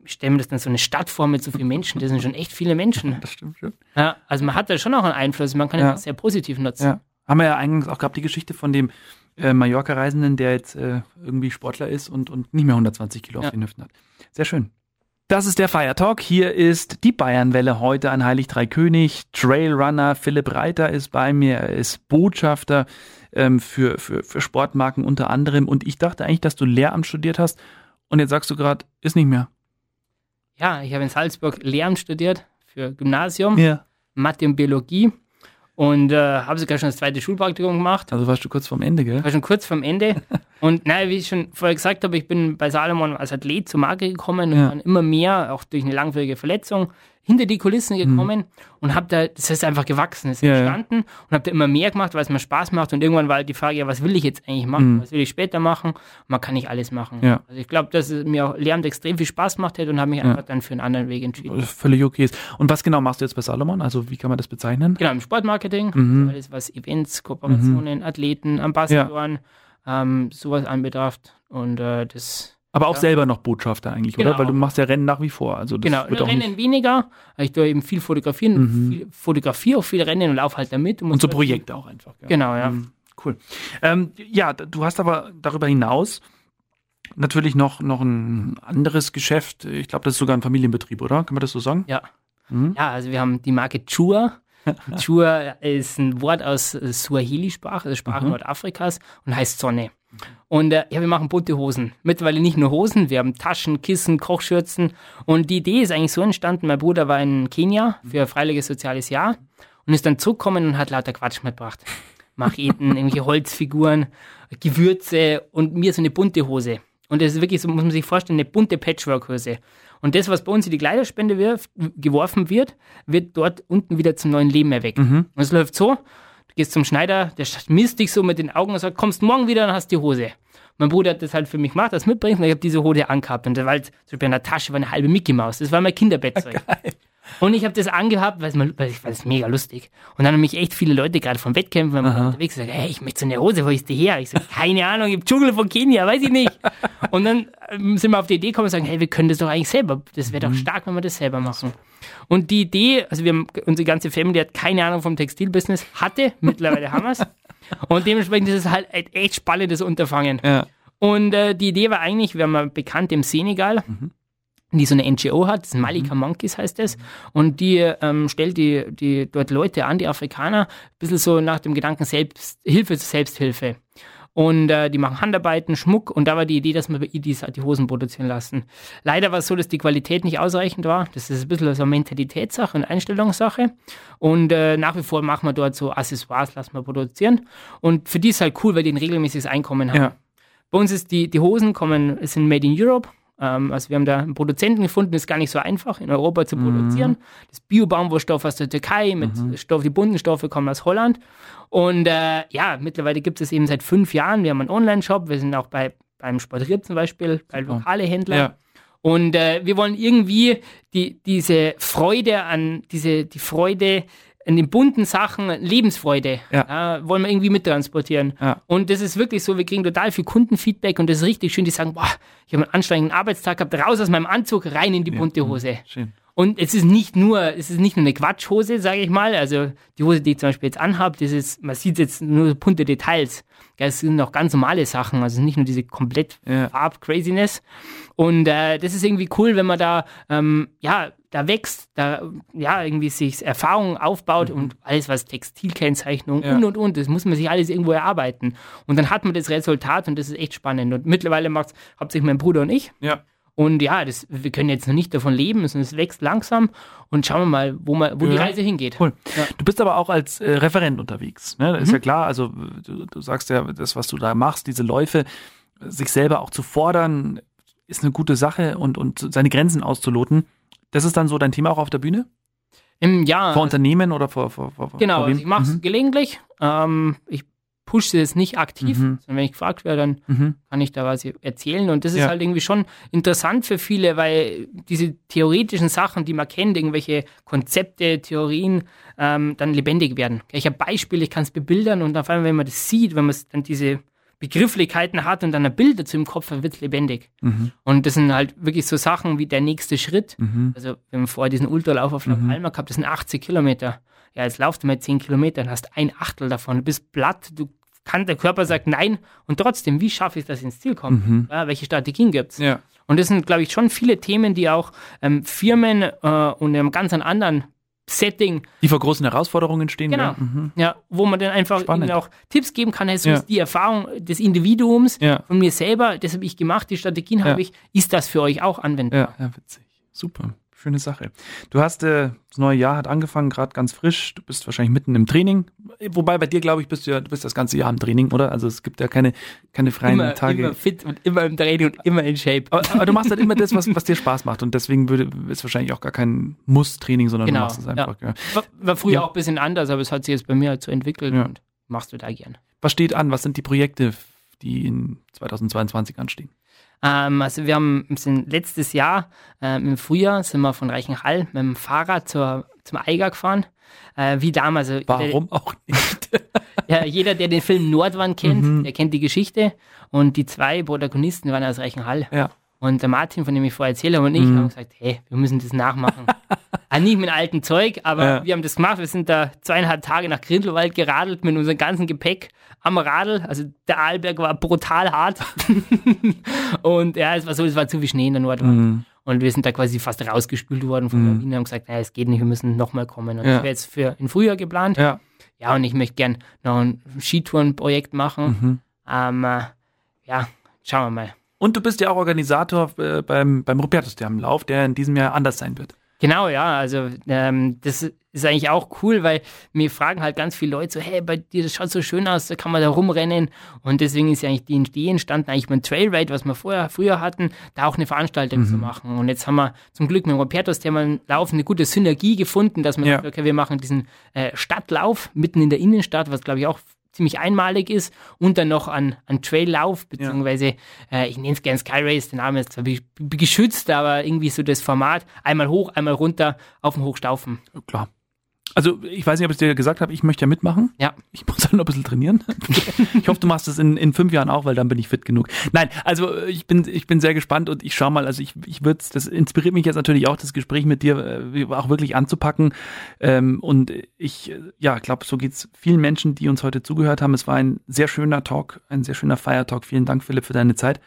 stelle mir das dann so eine Stadt vor mit so vielen Menschen, das sind schon echt viele Menschen. Das stimmt schon. Ja, also man hat da schon auch einen Einfluss, man kann ja. auch sehr positiv nutzen. Ja. Haben wir ja eingangs auch gehabt, die Geschichte von dem äh, Mallorca-Reisenden, der jetzt äh, irgendwie Sportler ist und, und nicht mehr 120 Kilo ja. auf den Hüften hat. Sehr schön. Das ist der Fire Talk. Hier ist die Bayernwelle heute an Heilig Drei König. Trailrunner Philipp Reiter ist bei mir. Er ist Botschafter ähm, für, für, für Sportmarken unter anderem. Und ich dachte eigentlich, dass du Lehramt studiert hast. Und jetzt sagst du gerade, ist nicht mehr. Ja, ich habe in Salzburg Lehramt studiert für Gymnasium, ja. Mathe und Biologie und äh, habe sogar schon das zweite Schulpraktikum gemacht. Also warst du kurz vorm Ende, gell? War schon kurz vorm Ende. (laughs) und naja, wie ich schon vorher gesagt habe, ich bin bei Salomon als Athlet zur Marke gekommen und dann immer mehr, auch durch eine langwierige Verletzung, hinter die Kulissen mhm. gekommen mhm. und habe da, das ist einfach gewachsen, es ist ja, entstanden und habe da immer mehr gemacht, weil es mir Spaß macht und irgendwann war halt die Frage, ja, was will ich jetzt eigentlich machen, mhm. was will ich später machen? Und man kann nicht alles machen. Ja. Also ich glaube, dass es mir auch Lehramt extrem viel Spaß gemacht hat und habe mich einfach dann für einen anderen Weg entschieden. Völlig okay ist. Und was genau machst du jetzt bei Salomon? Also wie kann man das bezeichnen? Genau, im Sportmarketing, mhm. alles was Events, Kooperationen, mhm. Athleten, Ambassadoren, ähm, sowas anbetrifft und äh, das aber auch ja. selber noch Botschafter eigentlich, genau. oder? Weil du machst ja Rennen nach wie vor. Also genau, Rennen weniger. Ich tue eben viel fotografieren, mhm. viel, fotografiere auch viel Rennen und laufe halt damit. Und, und so Projekte auch einfach. Ja. Genau, ja. Mhm. Cool. Ähm, ja, du hast aber darüber hinaus natürlich noch, noch ein anderes Geschäft. Ich glaube, das ist sogar ein Familienbetrieb, oder? Kann man das so sagen? Ja. Mhm. Ja, also wir haben die Marke Chua. (laughs) Chua ist ein Wort aus Suahili-Sprache, also Sprache mhm. Nordafrikas und heißt Sonne. Und äh, ja, wir machen bunte Hosen. Mittlerweile nicht nur Hosen, wir haben Taschen, Kissen, Kochschürzen. Und die Idee ist eigentlich so entstanden, mein Bruder war in Kenia für ein freiwilliges soziales Jahr und ist dann zurückgekommen und hat lauter Quatsch mitgebracht. Macheten, (laughs) irgendwelche Holzfiguren, Gewürze und mir so eine bunte Hose. Und das ist wirklich so, muss man sich vorstellen, eine bunte Patchwork-Hose. Und das, was bei uns in die Kleiderspende wirft, geworfen wird, wird dort unten wieder zum neuen Leben erweckt. Mhm. Und es läuft so, gehst zum Schneider, der misst dich so mit den Augen und sagt, kommst morgen wieder und hast die Hose. Mein Bruder hat das halt für mich gemacht, das mitbringt und ich habe diese Hose angehabt und da war halt, zum in der Tasche war eine halbe Mickey Maus. Das war mein Kinderbettzeug. (laughs) Geil. Und ich habe das angehabt, weil ich, es mega lustig. Und dann haben mich echt viele Leute gerade vom Wettkämpfen unterwegs gesagt, hey, ich möchte so eine Hose, wo ist die her? Ich sage, keine Ahnung, im Dschungel von Kenia, weiß ich nicht. Und dann ähm, sind wir auf die Idee gekommen und sagen, hey, wir können das doch eigentlich selber. Das wäre doch mhm. stark, wenn wir das selber machen. Und die Idee, also wir haben, unsere ganze Family hat keine Ahnung vom Textilbusiness, hatte, mittlerweile haben wir es. Und dementsprechend ist es halt ein echt spannendes Unterfangen. Ja. Und äh, die Idee war eigentlich, wir haben mal bekannt im Senegal, mhm die so eine NGO hat, das Malika mhm. Monkeys heißt es, und die ähm, stellt die, die dort Leute an, die Afrikaner, ein bisschen so nach dem Gedanken Selbsthilfe zu Selbsthilfe. Und äh, die machen Handarbeiten, Schmuck und da war die Idee, dass wir bei IDs die Hosen produzieren lassen. Leider war es so, dass die Qualität nicht ausreichend war. Das ist ein bisschen so eine Mentalitätssache und Einstellungssache. Und äh, nach wie vor machen wir dort so Accessoires, lassen wir produzieren. Und für die ist halt cool, weil die ein regelmäßiges Einkommen haben. Ja. Bei uns ist die, die Hosen kommen, sind made in Europe ähm, also wir haben da einen Produzenten gefunden, das ist gar nicht so einfach in Europa zu produzieren. Mhm. Das Bio-Baumwollstoff aus der Türkei, mit mhm. Stoff, die bunten Stoffe kommen aus Holland. Und äh, ja, mittlerweile gibt es eben seit fünf Jahren. Wir haben einen Online-Shop, wir sind auch bei beim Sportrier zum Beispiel, bei lokale Händler. Ja. Und äh, wir wollen irgendwie die, diese Freude an, diese, die Freude in den bunten Sachen Lebensfreude ja. äh, wollen wir irgendwie mittransportieren. Ja. Und das ist wirklich so, wir kriegen total viel Kundenfeedback und das ist richtig schön. Die sagen, boah, ich habe einen anstrengenden Arbeitstag gehabt, raus aus meinem Anzug, rein in die bunte Hose. Schön. Und es ist nicht nur, es ist nicht nur eine Quatschhose, sage ich mal. Also die Hose, die ich zum Beispiel jetzt anhabe, das ist, man sieht jetzt nur bunte Details. Es sind auch ganz normale Sachen, also nicht nur diese komplett Ja. Farb-Craziness. Und äh, das ist irgendwie cool, wenn man da, ähm, ja, da wächst, da ja irgendwie sich Erfahrung aufbaut und alles, was Textilkennzeichnung Mhm. Ja. und und und, das muss man sich alles irgendwo erarbeiten. Und dann hat man das Resultat und das ist echt spannend. Und mittlerweile macht es hauptsächlich mein Bruder und ich. Ja. Und ja, das, wir können jetzt noch nicht davon leben, sondern es wächst langsam und schauen wir mal, wo, man, wo die Ja. Reise hingeht. Cool. Ja. Mhm. Du bist aber auch als äh, Referent unterwegs. Ne? Ist ja klar, also du, du sagst ja, das, was du da machst, diese Läufe, sich selber auch zu fordern, ist eine gute Sache und, und seine Grenzen auszuloten. Das ist dann so dein Thema auch auf der Bühne? Im Jahr. Vor Unternehmen oder vor, vor, vor Genau, vor also ich mache es Mhm. gelegentlich. Ähm, ich pushe es nicht aktiv, Mhm. sondern wenn ich gefragt werde, dann Mhm. kann ich da was erzählen. Und das ist Ja. halt irgendwie schon interessant für viele, weil diese theoretischen Sachen, die man kennt, irgendwelche Konzepte, Theorien, ähm, dann lebendig werden. Ich habe Beispiele, ich kann es bebildern und auf einmal, wenn man das sieht, wenn man dann diese Begrifflichkeiten hat und dann ein Bild dazu im Kopf hat, wird es lebendig. Mhm. Und das sind halt wirklich so Sachen wie der nächste Schritt. Mhm. Also wir haben vorher diesen Ultralauf auf La Palma gehabt, das sind 80 Kilometer. Ja, jetzt laufst du mal 10 Kilometer und hast ein Achtel davon. Du bist platt, du kann, der Körper sagt nein. Und trotzdem, wie schaffe ich das ins Ziel kommen? Mhm. Ja, welche Strategien gibt's? Ja. Und das sind, glaube ich, schon viele Themen, die auch ähm, Firmen äh, und in einem ganz anderen Setting, Die vor großen Herausforderungen stehen. Genau. Ja. Mhm. ja, wo man dann einfach Spannend. ihnen auch Tipps geben kann, so Ja. ist die Erfahrung des Individuums Ja. von mir selber, das habe ich gemacht, die Strategien habe ich, ist das für euch auch anwendbar? Ja, witzig. Super. Schöne Sache. Du hast, äh, das neue Jahr hat angefangen, gerade ganz frisch. Du bist wahrscheinlich mitten im Training. Wobei bei dir, glaube ich, bist du ja, du bist das ganze Jahr im Training, oder? Also es gibt ja keine, keine freien Immer, Tage. immer fit und immer im Training und immer in Shape. aber, aber du machst halt immer das, was, was dir Spaß macht. Und deswegen würde, ist wahrscheinlich auch gar kein Muss-Training, sondern Genau, du machst es einfach. Ja. War, war früher Ja. auch ein bisschen anders, aber es hat sich jetzt bei mir halt so entwickelt Ja. und machst du da gern. Was steht an? Was sind die Projekte, die in 2022 anstehen? Ähm, also wir haben sind letztes Jahr ähm, im Frühjahr sind wir von Reichenhall mit dem Fahrrad zur, zum Eiger gefahren. Äh, wie damals. Also Warum auch nicht? (laughs) Ja, jeder, der den Film Nordwand kennt, Mhm. der kennt die Geschichte. Und die zwei Protagonisten waren aus Reichenhall. Ja. Und der Martin, von dem ich vorher erzählt habe, und ich Mhm. haben gesagt, hey, wir müssen das nachmachen. (laughs) ah, nicht mit altem Zeug, aber Ja. wir haben das gemacht. Wir sind da zweieinhalb Tage nach Grindelwald geradelt mit unserem ganzen Gepäck am Radl. Also der Arlberg war brutal hart. (laughs) und ja, es war so, es war zu viel Schnee in der Nordwand. Mhm. Und wir sind da quasi fast rausgespült worden von Mhm. der Lawine und haben gesagt, naja, es geht nicht, wir müssen nochmal kommen. Und Ja. das wäre jetzt für im Frühjahr geplant. Ja. Ja, und ich möchte gern noch ein Skitourenprojekt machen. Mhm. Ähm, äh, ja, schauen wir mal. Und du bist ja auch Organisator äh, beim, beim Rupertus-Lauf, der in diesem Jahr anders sein wird. Genau, ja, also ähm, das ist eigentlich auch cool, weil mir fragen halt ganz viele Leute so, hey, bei dir, das schaut so schön aus, da kann man da rumrennen. Und deswegen ist ja eigentlich die Idee entstanden, eigentlich beim Trailride, was wir vorher, früher hatten, da auch eine Veranstaltung zu machen. Und jetzt haben wir zum Glück mit dem Robertus Thema Lauf eine gute Synergie gefunden, dass man Ja. sagt, okay, wir machen diesen äh, Stadtlauf mitten in der Innenstadt, was glaube ich auch ziemlich einmalig ist und dann noch an, an Traillauf, beziehungsweise äh, ich nenne es gerne Sky Race, der Name ist zwar geschützt, aber irgendwie so das Format, einmal hoch, einmal runter auf dem Hochstaufen. Klar. Also ich weiß nicht, ob ich es dir gesagt habe, ich möchte ja mitmachen. Ja. Ich muss halt noch ein bisschen trainieren. (laughs) ich hoffe, du machst es in, in fünf Jahren auch, weil dann bin ich fit genug. Nein, also ich bin, ich bin sehr gespannt und ich schau mal, also ich, ich würde das inspiriert mich jetzt natürlich auch, das Gespräch mit dir äh, auch wirklich anzupacken. Ähm, und ich, äh, ja, glaube, so geht's vielen Menschen, die uns heute zugehört haben. Es war ein sehr schöner Talk, ein sehr schöner Feiertalk. Vielen Dank, Philipp, für deine Zeit.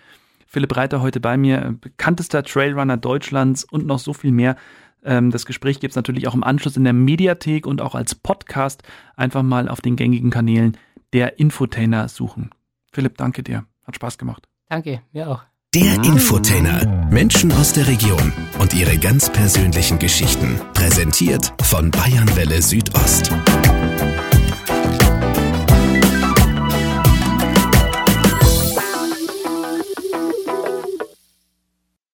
Philipp Reiter heute bei mir, bekanntester Trailrunner Deutschlands und noch so viel mehr. Ähm, das Gespräch gibt es natürlich auch im Anschluss in der Mediathek und auch als Podcast. Einfach mal auf den gängigen Kanälen der Infotainer suchen. Philipp, danke dir. Hat Spaß gemacht. Danke, mir auch. Der Infotainer. Menschen aus der Region und ihre ganz persönlichen Geschichten. Präsentiert von Bayernwelle Südost.